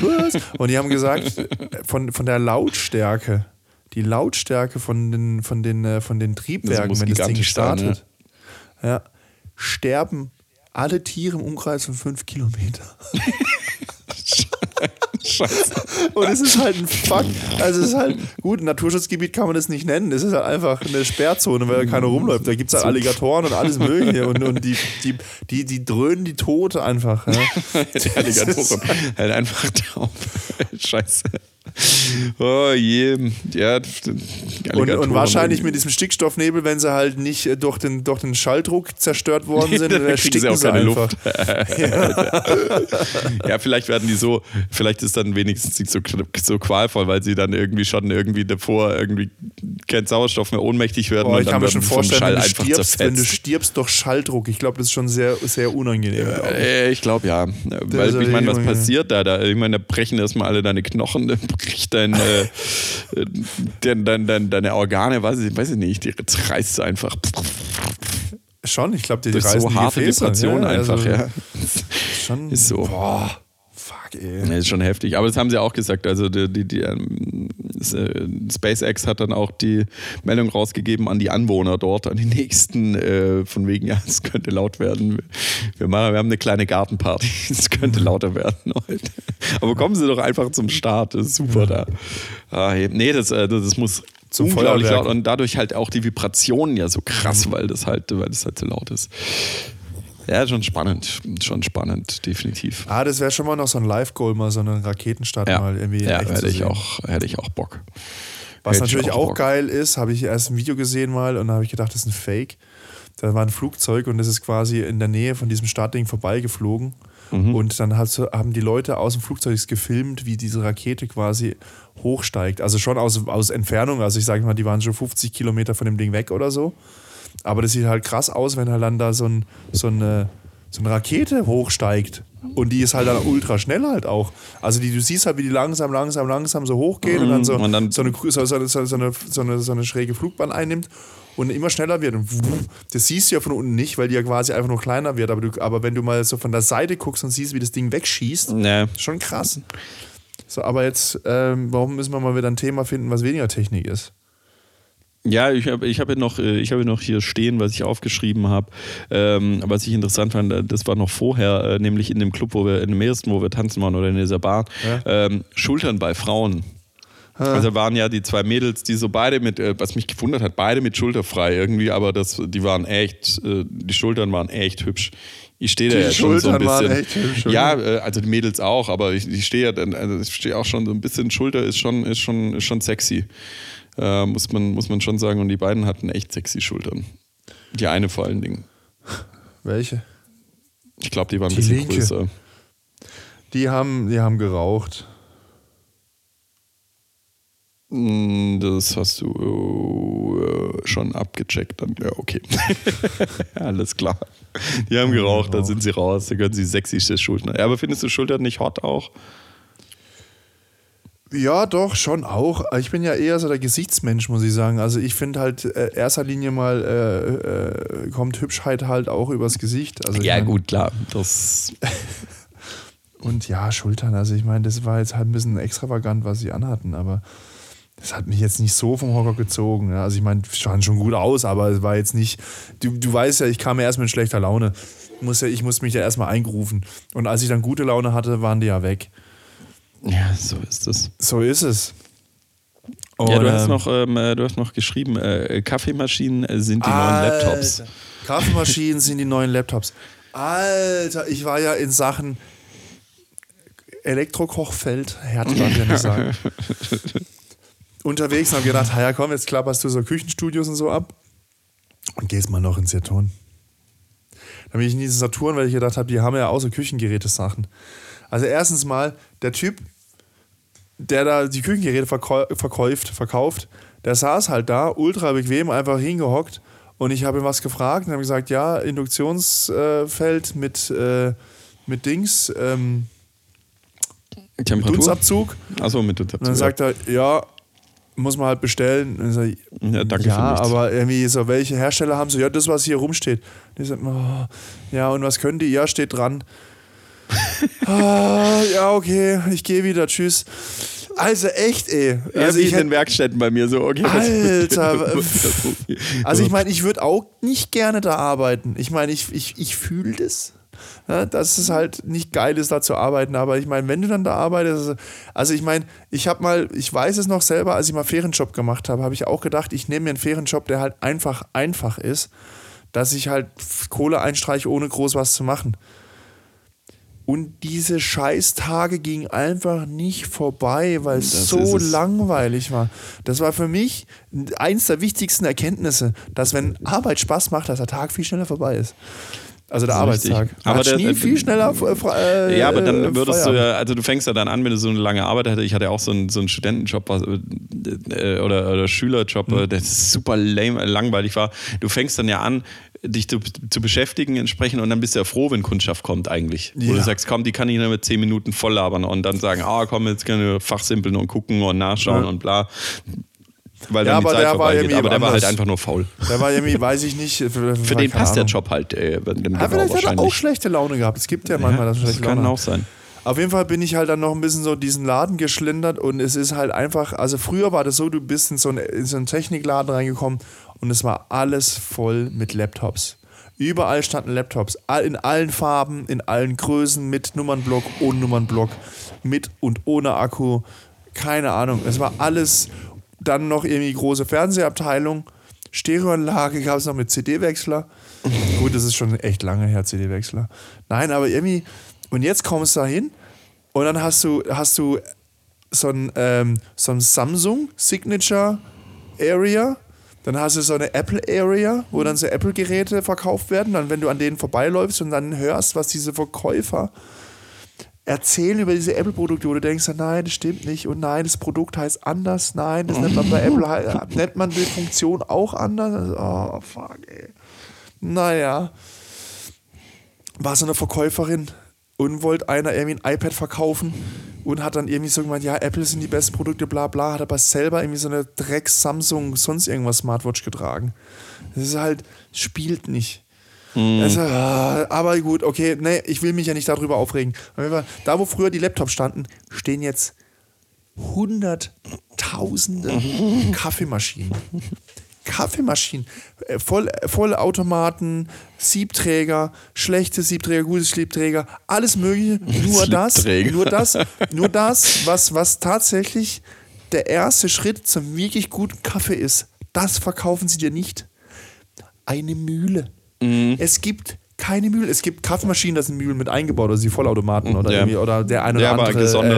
Was? Und die haben gesagt, von, von der Lautstärke, die Lautstärke von den, von den, äh, von den Triebwerken, wenn das Ding startet, sein, ja. ja, sterben alle Tiere im Umkreis von fünf Kilometer. Scheiße. Und es ist halt ein Fuck. Also es ist halt, gut, ein Naturschutzgebiet kann man das nicht nennen. Es ist halt einfach eine Sperrzone, weil da keiner rumläuft. Da gibt es halt Alligatoren und alles Mögliche. Und, und die, die, die, die dröhnen die Tote einfach. Ja. die Alligatoren halt einfach drauf. Scheiße. Oh je. Ja, und, und, wahrscheinlich mit diesem Stickstoffnebel, wenn sie halt nicht äh, durch den, durch den Schalldruck zerstört worden sind, dann ersticken sie, auch sie keine einfach. Luft. ja. ja. vielleicht werden die so, vielleicht ist dann wenigstens nicht so, so qualvoll, weil sie dann irgendwie schon irgendwie davor irgendwie kein Sauerstoff mehr ohnmächtig werden. Oh, ich kann mir schon vorstellen, wenn du, stirbst, wenn du stirbst durch Schalldruck, ich glaube, das ist schon sehr, sehr unangenehm. Äh, ich glaube ja. Weil ich meine, was passiert da? da? Ich meine, da brechen erstmal alle deine Knochen, bricht dein, äh, dein, dein, dein, deine Organe, weiß ich, weiß ich nicht, die reißt einfach. Schon, ich glaube, die, die reißen so harte Gefäße. Depression ja, einfach, also, ja. Schon, ist so. Boah. Fuck, ey. Das ist schon heftig. Aber das haben sie auch gesagt. Also die, die, die ähm, äh, SpaceX hat dann auch die Meldung rausgegeben an die Anwohner dort, an die nächsten, äh, von wegen, ja, es könnte laut werden. Wir, machen, wir haben eine kleine Gartenparty. Es könnte lauter werden heute. Aber kommen Sie doch einfach zum Start. Das ist super da. Ah, nee, das, äh, das muss zum unglaublich laut und dadurch halt auch die Vibrationen ja so krass, weil das halt, weil das halt so laut ist. Ja, schon spannend. Schon spannend, definitiv. Ah, das wäre schon mal noch so ein Live-Goal, mal so eine Raketenstart ja. mal irgendwie. Ja, hätte ich, auch, hätte ich auch Bock. Was hätte natürlich auch, auch geil ist, habe ich erst ein Video gesehen mal und da habe ich gedacht, das ist ein Fake. Da war ein Flugzeug und das ist quasi in der Nähe von diesem Startding vorbeigeflogen. Mhm. Und dann hast, haben die Leute aus dem Flugzeug gefilmt, wie diese Rakete quasi hochsteigt. Also schon aus, aus Entfernung. Also ich sage mal, die waren schon 50 Kilometer von dem Ding weg oder so. Aber das sieht halt krass aus, wenn halt dann da so, ein, so, eine, so eine Rakete hochsteigt. Und die ist halt dann ultra schnell halt auch. Also die, du siehst halt, wie die langsam, langsam, langsam so hochgehen mhm. und dann so, und dann so, eine, so, so, so, eine, so, eine, so eine schräge Flugbahn einnimmt und immer schneller wird. Und das siehst du ja von unten nicht, weil die ja quasi einfach nur kleiner wird. Aber, du, aber wenn du mal so von der Seite guckst und siehst, wie das Ding wegschießt, nee. schon krass. So, aber jetzt, ähm, warum müssen wir mal wieder ein Thema finden, was weniger Technik ist? Ja, ich habe ich hab noch, äh, hab noch hier stehen, was ich aufgeschrieben habe. Ähm, was ich interessant fand, äh, das war noch vorher, äh, nämlich in dem Club, wo wir, in dem ersten, wo wir tanzen waren oder in dieser Bar, ja. ähm, Schultern bei Frauen. Also waren ja die zwei Mädels, die so beide mit, äh, was mich gewundert hat, beide mit schulterfrei irgendwie, aber das, die waren echt, die Schultern waren echt hübsch. Ich stehe da ja schon so ein bisschen. Waren echt hübsch, ja, also die Mädels auch, aber ich, ich stehe ja dann, also ich stehe auch schon so ein bisschen Schulter ist schon, ist schon, ist schon sexy. Äh, muss, man, muss man schon sagen. Und die beiden hatten echt sexy Schultern. Die eine vor allen Dingen. Welche? Ich glaube, die waren ein die bisschen linke. größer. Die haben, die haben geraucht. Hm, das hast du äh, schon abgecheckt. Dann, ja, okay. Alles klar. Die haben geraucht, dann sind sie raus. Da können sie sexy Schultern. Ja, aber findest du Schultern nicht hot auch? Ja, doch, schon auch. Ich bin ja eher so der Gesichtsmensch, muss ich sagen. Also ich finde halt, äh, erster Linie mal äh, äh, kommt Hübschheit halt auch übers Gesicht. Also Ja, gut, klar. Das, Und ja, Schultern. Also ich meine, das war jetzt halt ein bisschen extravagant, was sie anhatten, aber das hat mich jetzt nicht so vom Hocker gezogen. Also ich meine, schauen schon gut aus, aber es war jetzt nicht. Du, du weißt ja, ich kam ja erst mit schlechter Laune. Muss ja, ich musste mich ja erstmal eingerufen. Und als ich dann gute Laune hatte, waren die ja weg. Ja, so ist das. So ist es. ja, Und, du hast, noch, ähm, äh, du hast noch geschrieben, äh, Kaffeemaschinen äh, sind die neuen Laptops. Alter, Kaffeemaschinen sind die neuen Laptops. Alter, ich war ja in Sachen Elektrokochfeld, Herd darf ich ja nicht sagen, unterwegs und habe gedacht, ja komm, jetzt klapperst du so Küchenstudios und so ab und gehst mal noch ins Saturn. Dann bin ich in diesen Saturn, weil ich gedacht habe, die haben ja auch so Küchengeräte-Sachen. Also erstens mal, der Typ, der da die Küchengeräte verkäu verkauft, verkauft, der saß halt da, ultra bequem, einfach hingehockt und ich habe ihm was gefragt und habe gesagt, ja, Induktionsfeld mit, äh, mit Dings, ähm, Temperatur? Dunstabzug. Achso, mit Und dann sagt er, ja, muss man halt bestellen. Und ich sag, Ja, danke ja, für nichts. aber irgendwie so, welche Hersteller haben so, ja, das, was hier rumsteht. Die sagen, oh, ja, und was können die? Ja, steht dran. Ah, ja, okay, ich gehe wieder, tschüss. Also echt, ey. Ja, Also wie ich in den Werkstätten bei mir so, okay. Alter, also ich meine, ich würde auch nicht gerne da arbeiten. Ich meine, ich, ich, ich fühle das. Ja, dass es halt nicht geil ist, da zu arbeiten. Aber ich meine, wenn du dann da arbeitest, also ich meine, ich habe mal, ich weiß es noch selber, als ich mal Ferienjob gemacht habe, habe ich auch gedacht, ich nehme mir einen Ferienjob, der halt einfach einfach ist, dass ich halt Kohle einstreiche, ohne groß was zu machen. Und diese Scheißtage gingen einfach nicht vorbei, weil es Das so es. langweilig war. Das war für mich eins der wichtigsten Erkenntnisse, dass wenn Arbeit Spaß macht, dass der Tag viel schneller vorbei ist. Also der. Arbeitstag. Aber der- nie der- viel schneller äh, äh, Ja, aber dann würdest du Feierabend. ja, also du fängst ja dann an, wenn du so eine lange Arbeit hattest. Ich hatte ja auch so einen, so einen Studentenjob äh, oder, oder Schülerjob, Mhm. äh, der super lame, langweilig war. Du fängst dann ja an, dich zu, zu beschäftigen entsprechend und dann bist du ja froh, wenn Kundschaft kommt eigentlich. Wo Ja. du sagst, komm, die kann ich nur mit zehn Minuten voll labern und dann sagen, ah, komm, jetzt können wir fachsimpeln und gucken und nachschauen Ja. und bla. Weil Ja, dann aber die Zeit der war vorbeigeht. Aber der war halt einfach nur faul. Der war irgendwie, weiß ich nicht. Für, Für den passt der Job halt. Äh, wenn, wenn Ja, vielleicht hat er auch schlechte Laune gehabt. Es gibt ja manchmal, er das schlechte kann Laune auch hat. sein. Auf jeden Fall bin ich halt dann noch ein bisschen so diesen Laden geschlendert und es ist halt einfach, also früher war das so, du bist in so einen, in so einen Technikladen reingekommen und es war alles voll mit Laptops. Überall standen Laptops, in allen Farben, in allen Größen, mit Nummernblock, ohne Nummernblock, mit und ohne Akku, keine Ahnung. Es war alles, dann noch irgendwie große Fernsehabteilung, Stereoanlage gab es noch mit CD-Wechsler. Gut, das ist schon echt lange her, CD-Wechsler. Nein, aber irgendwie, und jetzt kommst du da hin und dann hast du, hast du so ein, ähm, so ein Samsung Signature Area. Dann hast du so eine Apple Area, wo dann so Apple-Geräte verkauft werden. Dann, wenn du an denen vorbeiläufst und dann hörst, was diese Verkäufer erzählen über diese Apple-Produkte, wo du denkst, nein, das stimmt nicht und nein, das Produkt heißt anders, nein, das nennt man bei Apple, nennt man die Funktion auch anders. Oh, fuck, ey. Naja. War so eine Verkäuferin und wollte einer irgendwie ein iPad verkaufen und hat dann irgendwie so gemeint, ja, Apple sind die besten Produkte, bla bla, hat aber selber irgendwie so eine Drecks Samsung, sonst irgendwas Smartwatch getragen. Das ist halt, spielt nicht. Also, ah, aber gut, okay, nee, ich will mich ja nicht darüber aufregen. Da, wo früher die Laptops standen, stehen jetzt hunderttausende Kaffeemaschinen. Kaffeemaschinen, äh, Voll, Vollautomaten, Siebträger, schlechte Siebträger, gute Siebträger, alles mögliche. Nur das, nur das, nur das, was, was tatsächlich der erste Schritt zum wirklich guten Kaffee ist. Das verkaufen sie dir nicht. Eine Mühle. Es gibt keine Mühle. Es gibt Kaffeemaschinen, da sind Mühlen mit eingebaut, also die Vollautomaten oder, Ja. irgendwie, oder der eine oder Ja, andere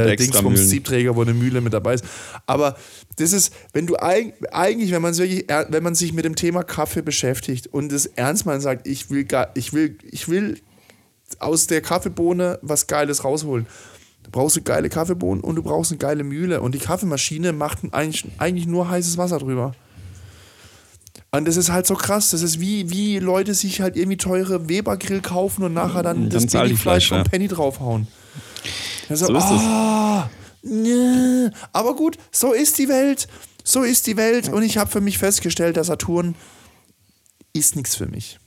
äh, extra Dingsbums Mühlen. Siebträger, wo eine Mühle mit dabei ist. Aber das ist, wenn du eig eigentlich, wenn man, wirklich, er- wenn man sich mit dem Thema Kaffee beschäftigt und es ernst meint, sagt, ich will, gar, ich will, ich will aus der Kaffeebohne was Geiles rausholen. Du brauchst eine geile Kaffeebohnen und du brauchst eine geile Mühle. Und die Kaffeemaschine macht eigentlich, eigentlich nur heißes Wasser drüber. Und das ist halt so krass. Das ist wie, wie Leute sich halt irgendwie teure Weber-Grill kaufen und nachher dann Dann das zahl ich Billigfleisch Fleisch, vom ja. Penny draufhauen. Also, So ist es. ah, Ja, aber gut, so ist die Welt. So ist die Welt. Und ich habe für mich festgestellt, der Saturn ist nichts für mich.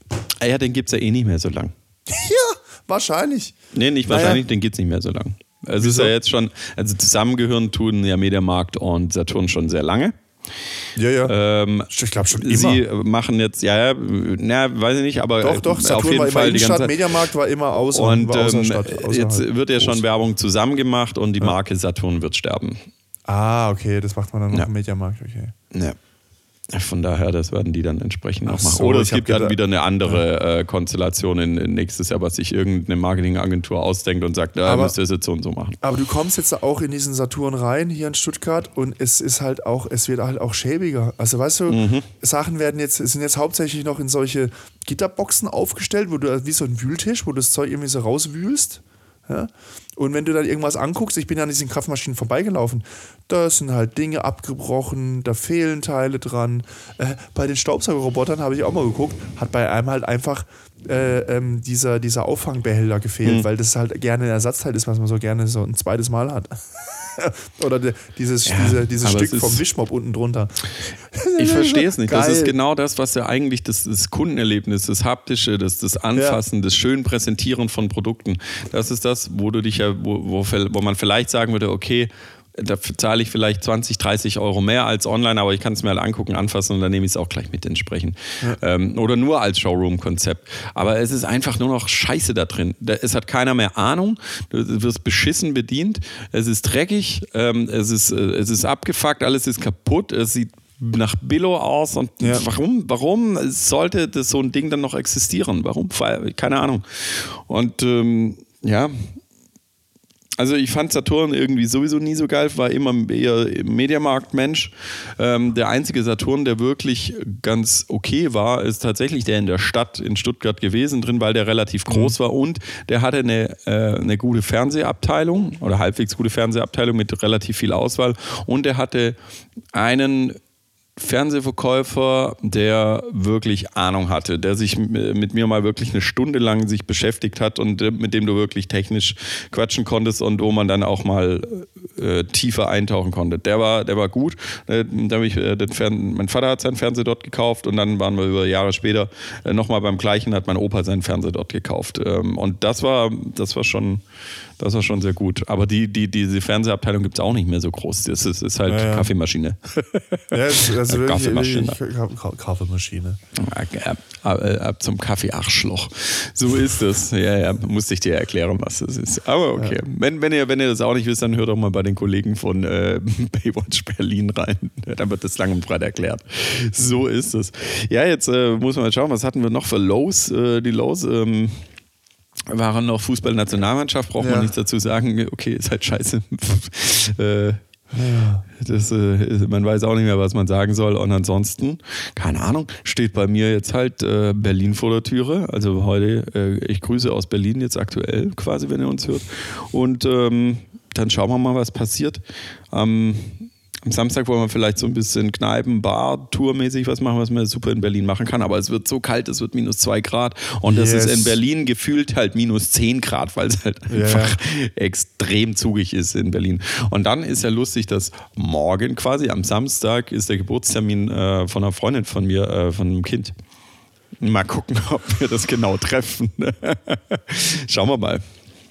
Ah ja, den gibt es ja eh nicht mehr so lang. Ja, wahrscheinlich. Nee, nicht Naja. wahrscheinlich, den gibt es nicht mehr so lang. Es ist ja jetzt schon, also zusammengehören tun ja Mediamarkt und Saturn schon sehr lange. Ja, ja. Ähm, ich glaube schon immer. Sie machen jetzt, ja, ja, na, weiß ich nicht, aber doch, doch, äh, Saturn auf jeden war immer Fall die Innenstadt, ganze Mediamarkt war immer außer, Und war ähm, Stadt. jetzt außerhalb. wird ja schon Groß. Werbung zusammen gemacht und die Marke Saturn wird sterben. Ah, okay, das macht man dann noch Ja. im Mediamarkt, okay. Ja. Von daher, das werden die dann entsprechend Ach auch machen. so, Oder es gibt dann wieder eine andere äh, Konstellation in, in nächstes Jahr, was sich irgendeine Marketingagentur ausdenkt und sagt, da müsst ihr es jetzt so und so machen. Aber du kommst jetzt auch in diesen Saturn rein, hier in Stuttgart, und es ist halt auch, es wird halt auch schäbiger. Also weißt du, Mhm. Sachen werden jetzt, sind jetzt hauptsächlich noch in solche Gitterboxen aufgestellt, wo du wie so ein Wühltisch, wo du das Zeug irgendwie so rauswühlst. Ja? Und wenn du dann irgendwas anguckst, ich bin an diesen Kraftmaschinen vorbeigelaufen, da sind halt Dinge abgebrochen, da fehlen Teile dran. Äh, bei den Staubsaugerrobotern habe ich auch mal geguckt, hat bei einem halt einfach äh, ähm, dieser, dieser Auffangbehälter gefehlt, Hm. weil das halt gerne ein Ersatzteil ist, was man so gerne so ein zweites Mal hat. Oder de, dieses, Ja, diese, dieses Stück vom Wischmopp unten drunter. Ich verstehe es nicht. Das Geil. ist genau das, was ja eigentlich das, das Kundenerlebnis, das Haptische, das, das Anfassen, das schön Präsentieren von Produkten. Das ist das, wo du dich ja, wo, wo, wo man vielleicht sagen würde, okay, dafür zahle ich vielleicht 20, 30 Euro mehr als online, aber ich kann es mir halt angucken, anfassen und dann nehme ich es auch gleich mit entsprechend. Ähm, oder nur als Showroom-Konzept. Aber es ist einfach nur noch Scheiße da drin. Da, es hat keiner mehr Ahnung. Du wirst beschissen bedient. Es ist dreckig. Ähm, es, ist, äh, es ist abgefuckt. Alles ist kaputt. Es sieht nach Billo aus und Ja. warum, warum sollte das so ein Ding dann noch existieren? Warum? Keine Ahnung. Und ähm, ja, also ich fand Saturn irgendwie sowieso nie so geil, war immer eher Mediamarkt-Mensch. Ähm, der einzige Saturn, der wirklich ganz okay war, ist tatsächlich der in der Stadt in Stuttgart gewesen drin, weil der relativ groß war und der hatte eine, äh, eine gute Fernsehabteilung oder halbwegs gute Fernsehabteilung mit relativ viel Auswahl und der hatte einen Fernsehverkäufer, der wirklich Ahnung hatte, der sich mit mir mal wirklich eine Stunde lang sich beschäftigt hat und äh, mit dem du wirklich technisch quatschen konntest und wo man dann auch mal äh, tiefer eintauchen konnte. Der war, der war gut. Äh, ich, äh, mein Vater hat seinen Fernseher dort gekauft und dann waren wir über Jahre später äh, nochmal beim gleichen, hat mein Opa seinen Fernseher dort gekauft. Ähm, und das war, das war schon, das war schon sehr gut. Aber die, die, diese Fernsehabteilung gibt es auch nicht mehr so groß. Das ist, ist halt Ja, ja. Kaffeemaschine. Ja, ist also wirklich, Kaffeemaschine. wirklich Ka- Kaffeemaschine. Ab, ab, ab zum Kaffee-Arschloch. So ist es. Ja, ja, musste ich dir erklären, was das ist. Aber okay. Wenn, wenn, ihr, wenn ihr das auch nicht wisst, dann hört doch mal bei den Kollegen von äh, Baywatch Berlin rein. Dann wird das lang und breit erklärt. So ist es. Ja, jetzt äh, muss man mal schauen, was hatten wir noch für Lows? Äh, die Lows ähm, waren noch Fußballnationalmannschaft, braucht man Ja. nichts dazu sagen. Okay, ist halt scheiße. äh, das, äh, man weiß auch nicht mehr, was man sagen soll. Und ansonsten, keine Ahnung, steht bei mir jetzt halt äh, Berlin vor der Türe. Also heute, äh, ich grüße aus Berlin jetzt aktuell quasi, wenn ihr uns hört. Und ähm, dann schauen wir mal, was passiert. Am am Samstag wollen wir vielleicht so ein bisschen Kneipen, Bar, Tourmäßig was machen, was man super in Berlin machen kann. Aber es wird so kalt, es wird minus zwei Grad. Und das Yes. ist in Berlin gefühlt halt minus zehn Grad, weil es halt Ja, einfach extrem zugig ist in Berlin. Und dann ist ja lustig, dass morgen quasi am Samstag ist der Geburtstermin äh, von einer Freundin von mir, äh, von einem Kind. Mal gucken, ob wir das genau treffen. Schauen wir mal.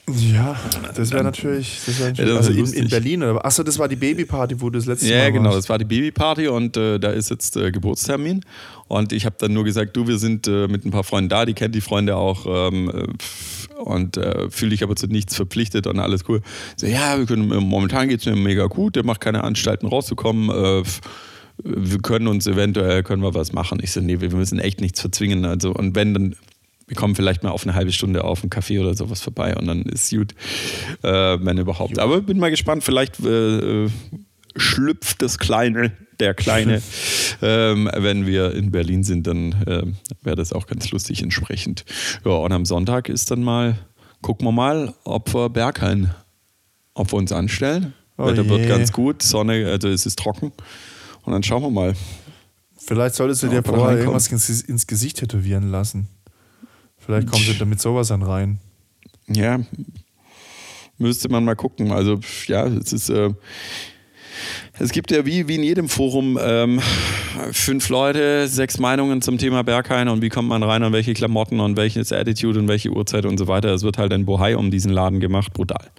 Ja, das wäre natürlich, das wär natürlich Ja, das also in, in. Berlin. Oder? Achso, das war die Babyparty, wo du das letzte Ja, Mal genau. warst. Das war die Babyparty und äh, da ist jetzt äh, Geburtstermin. Und ich habe dann nur gesagt, du, wir sind äh, mit ein paar Freunden da, die kennt die Freunde auch ähm, äh, und äh, fühle dich aber zu nichts verpflichtet und alles cool. So, ja, wir können, momentan geht es mir mega gut, der macht keine Anstalten rauszukommen. Äh, wir können uns eventuell, können wir was machen. Ich so, nee, wir müssen echt nichts verzwingen. Also, und wenn, dann wir kommen vielleicht mal auf eine halbe Stunde auf einen Kaffee oder sowas vorbei und dann ist gut, äh, wenn überhaupt. Aber bin mal gespannt, vielleicht äh, äh, schlüpft das Kleine, der Kleine, ähm, wenn wir in Berlin sind, dann äh, wäre das auch ganz lustig entsprechend. Ja, und am Sonntag ist dann mal, gucken wir mal, ob wir Berghain, ob wir uns anstellen. Oh Wetter wird je. ganz gut, Sonne, also es ist trocken. Und dann schauen wir mal. Vielleicht solltest du dir vorher irgendwas ins Gesicht tätowieren lassen. Vielleicht kommt du damit sowas dann rein. Ja. müsste man mal gucken. Also ja, es ist. Äh, es gibt ja wie, wie in jedem Forum ähm, fünf Leute, sechs Meinungen zum Thema Berghain und wie kommt man rein und welche Klamotten und welches Attitude und welche Uhrzeit und so weiter. Es wird halt ein Bohai um diesen Laden gemacht, brutal.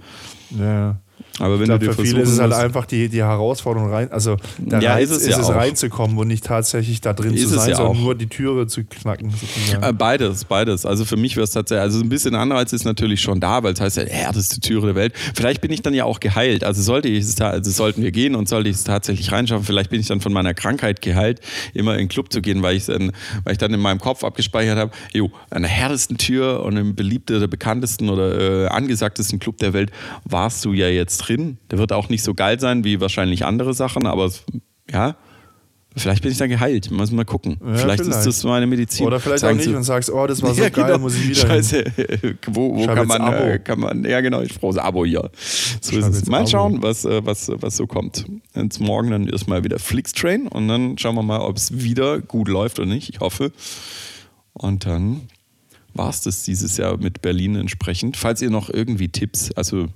Ja. Aber wenn ich glaub, du dir für viele ist es halt einfach die, die Herausforderung rein, also der Ja, Reiz ist es ist ja es reinzukommen und nicht tatsächlich da drin Ist zu sein, ja sondern auch. nur die Türe zu knacken sozusagen. Äh, Beides, beides. Also für mich wäre es tatsächlich, also ein bisschen Anreiz ist natürlich schon da, weil es heißt ja, härteste Türe der Welt. Vielleicht bin ich dann ja auch geheilt. Also sollte ich es, also sollten wir gehen und sollte ich es tatsächlich reinschaffen, vielleicht bin ich dann von meiner Krankheit geheilt, immer in den Club zu gehen, weil ich dann, weil ich dann in meinem Kopf abgespeichert habe, jo, an der härtesten Tür und im beliebtesten, oder bekanntesten oder äh, angesagtesten Club der Welt warst du ja jetzt drin. Der wird auch nicht so geil sein wie wahrscheinlich andere Sachen, aber ja. Vielleicht bin ich dann geheilt. Muss mal gucken. Ja, vielleicht, ist vielleicht. das meine Medizin. Oder vielleicht Sagen auch nicht Sie- und sagst, oh, das war so ja, geil, genau. muss ich wieder hin. Scheiße, wo, wo kann man, Abo. äh, kann man, ja genau, ich brauche ein Abo hier. So ist es. Mal Abo. schauen, was, äh, was, was so kommt. Jetzt morgen dann erstmal wieder Flixtrain und dann schauen wir mal, ob es wieder gut läuft oder nicht. Ich hoffe. Und dann war es das dieses Jahr mit Berlin entsprechend. Falls ihr noch irgendwie Tipps, also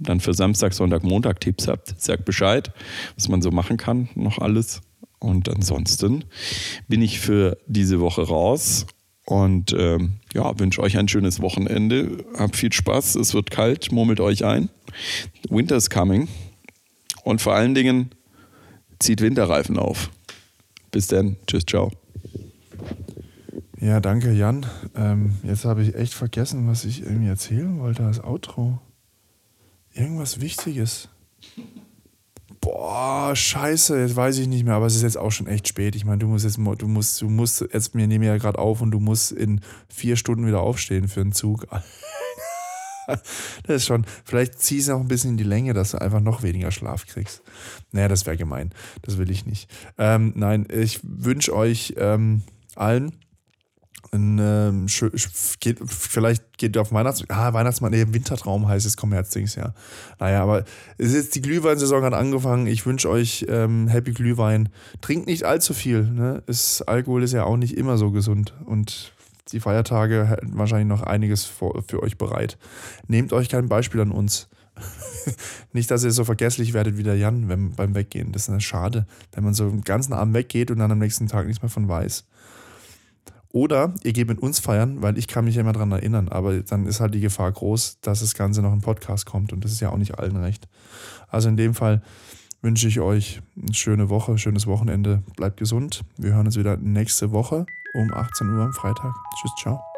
dann für Samstag, Sonntag, Montag Tipps habt, sagt Bescheid, was man so machen kann, noch alles. Und ansonsten bin ich für diese Woche raus und ähm, ja, wünsche euch ein schönes Wochenende. Habt viel Spaß, es wird kalt, murmelt euch ein. Winter is coming. Und vor allen Dingen zieht Winterreifen auf. Bis dann. Tschüss, ciao. Ja, danke, Jan. Ähm, jetzt habe ich echt vergessen, was ich irgendwie erzählen wollte als Outro. Irgendwas Wichtiges. Boah, scheiße, jetzt weiß ich nicht mehr, aber es ist jetzt auch schon echt spät. Ich meine, du musst jetzt, du musst, du musst jetzt, wir nehmen ja gerade auf und du musst in vier Stunden wieder aufstehen für einen Zug. Das ist schon, vielleicht zieh es noch ein bisschen in die Länge, dass du einfach noch weniger Schlaf kriegst. Naja, das wäre gemein. Das will ich nicht. Ähm, nein, ich wünsche euch ähm, allen ein, ähm, geht, vielleicht geht auf Weihnachts ah, Weihnachtsmann, nee, Wintertraum heißt es, Kommerzdings, ja. Naja, aber es ist jetzt die Glühweinsaison hat angefangen. Ich wünsche euch ähm, Happy Glühwein. Trinkt nicht allzu viel. Ne? Ist, Alkohol ist ja auch nicht immer so gesund. Und die Feiertage hätten wahrscheinlich noch einiges vor, für euch bereit. Nehmt euch kein Beispiel an uns. nicht, dass ihr so vergesslich werdet wie der Jan wenn, beim Weggehen. Das ist schade, wenn man so den ganzen Abend weggeht und dann am nächsten Tag nichts mehr von weiß. Oder ihr geht mit uns feiern, weil ich kann mich ja immer dran erinnern, aber dann ist halt die Gefahr groß, dass das Ganze noch im Podcast kommt und das ist ja auch nicht allen recht. Also in dem Fall wünsche ich euch eine schöne Woche, schönes Wochenende, bleibt gesund. Wir hören uns wieder nächste Woche um 18 Uhr am Freitag. Tschüss, ciao.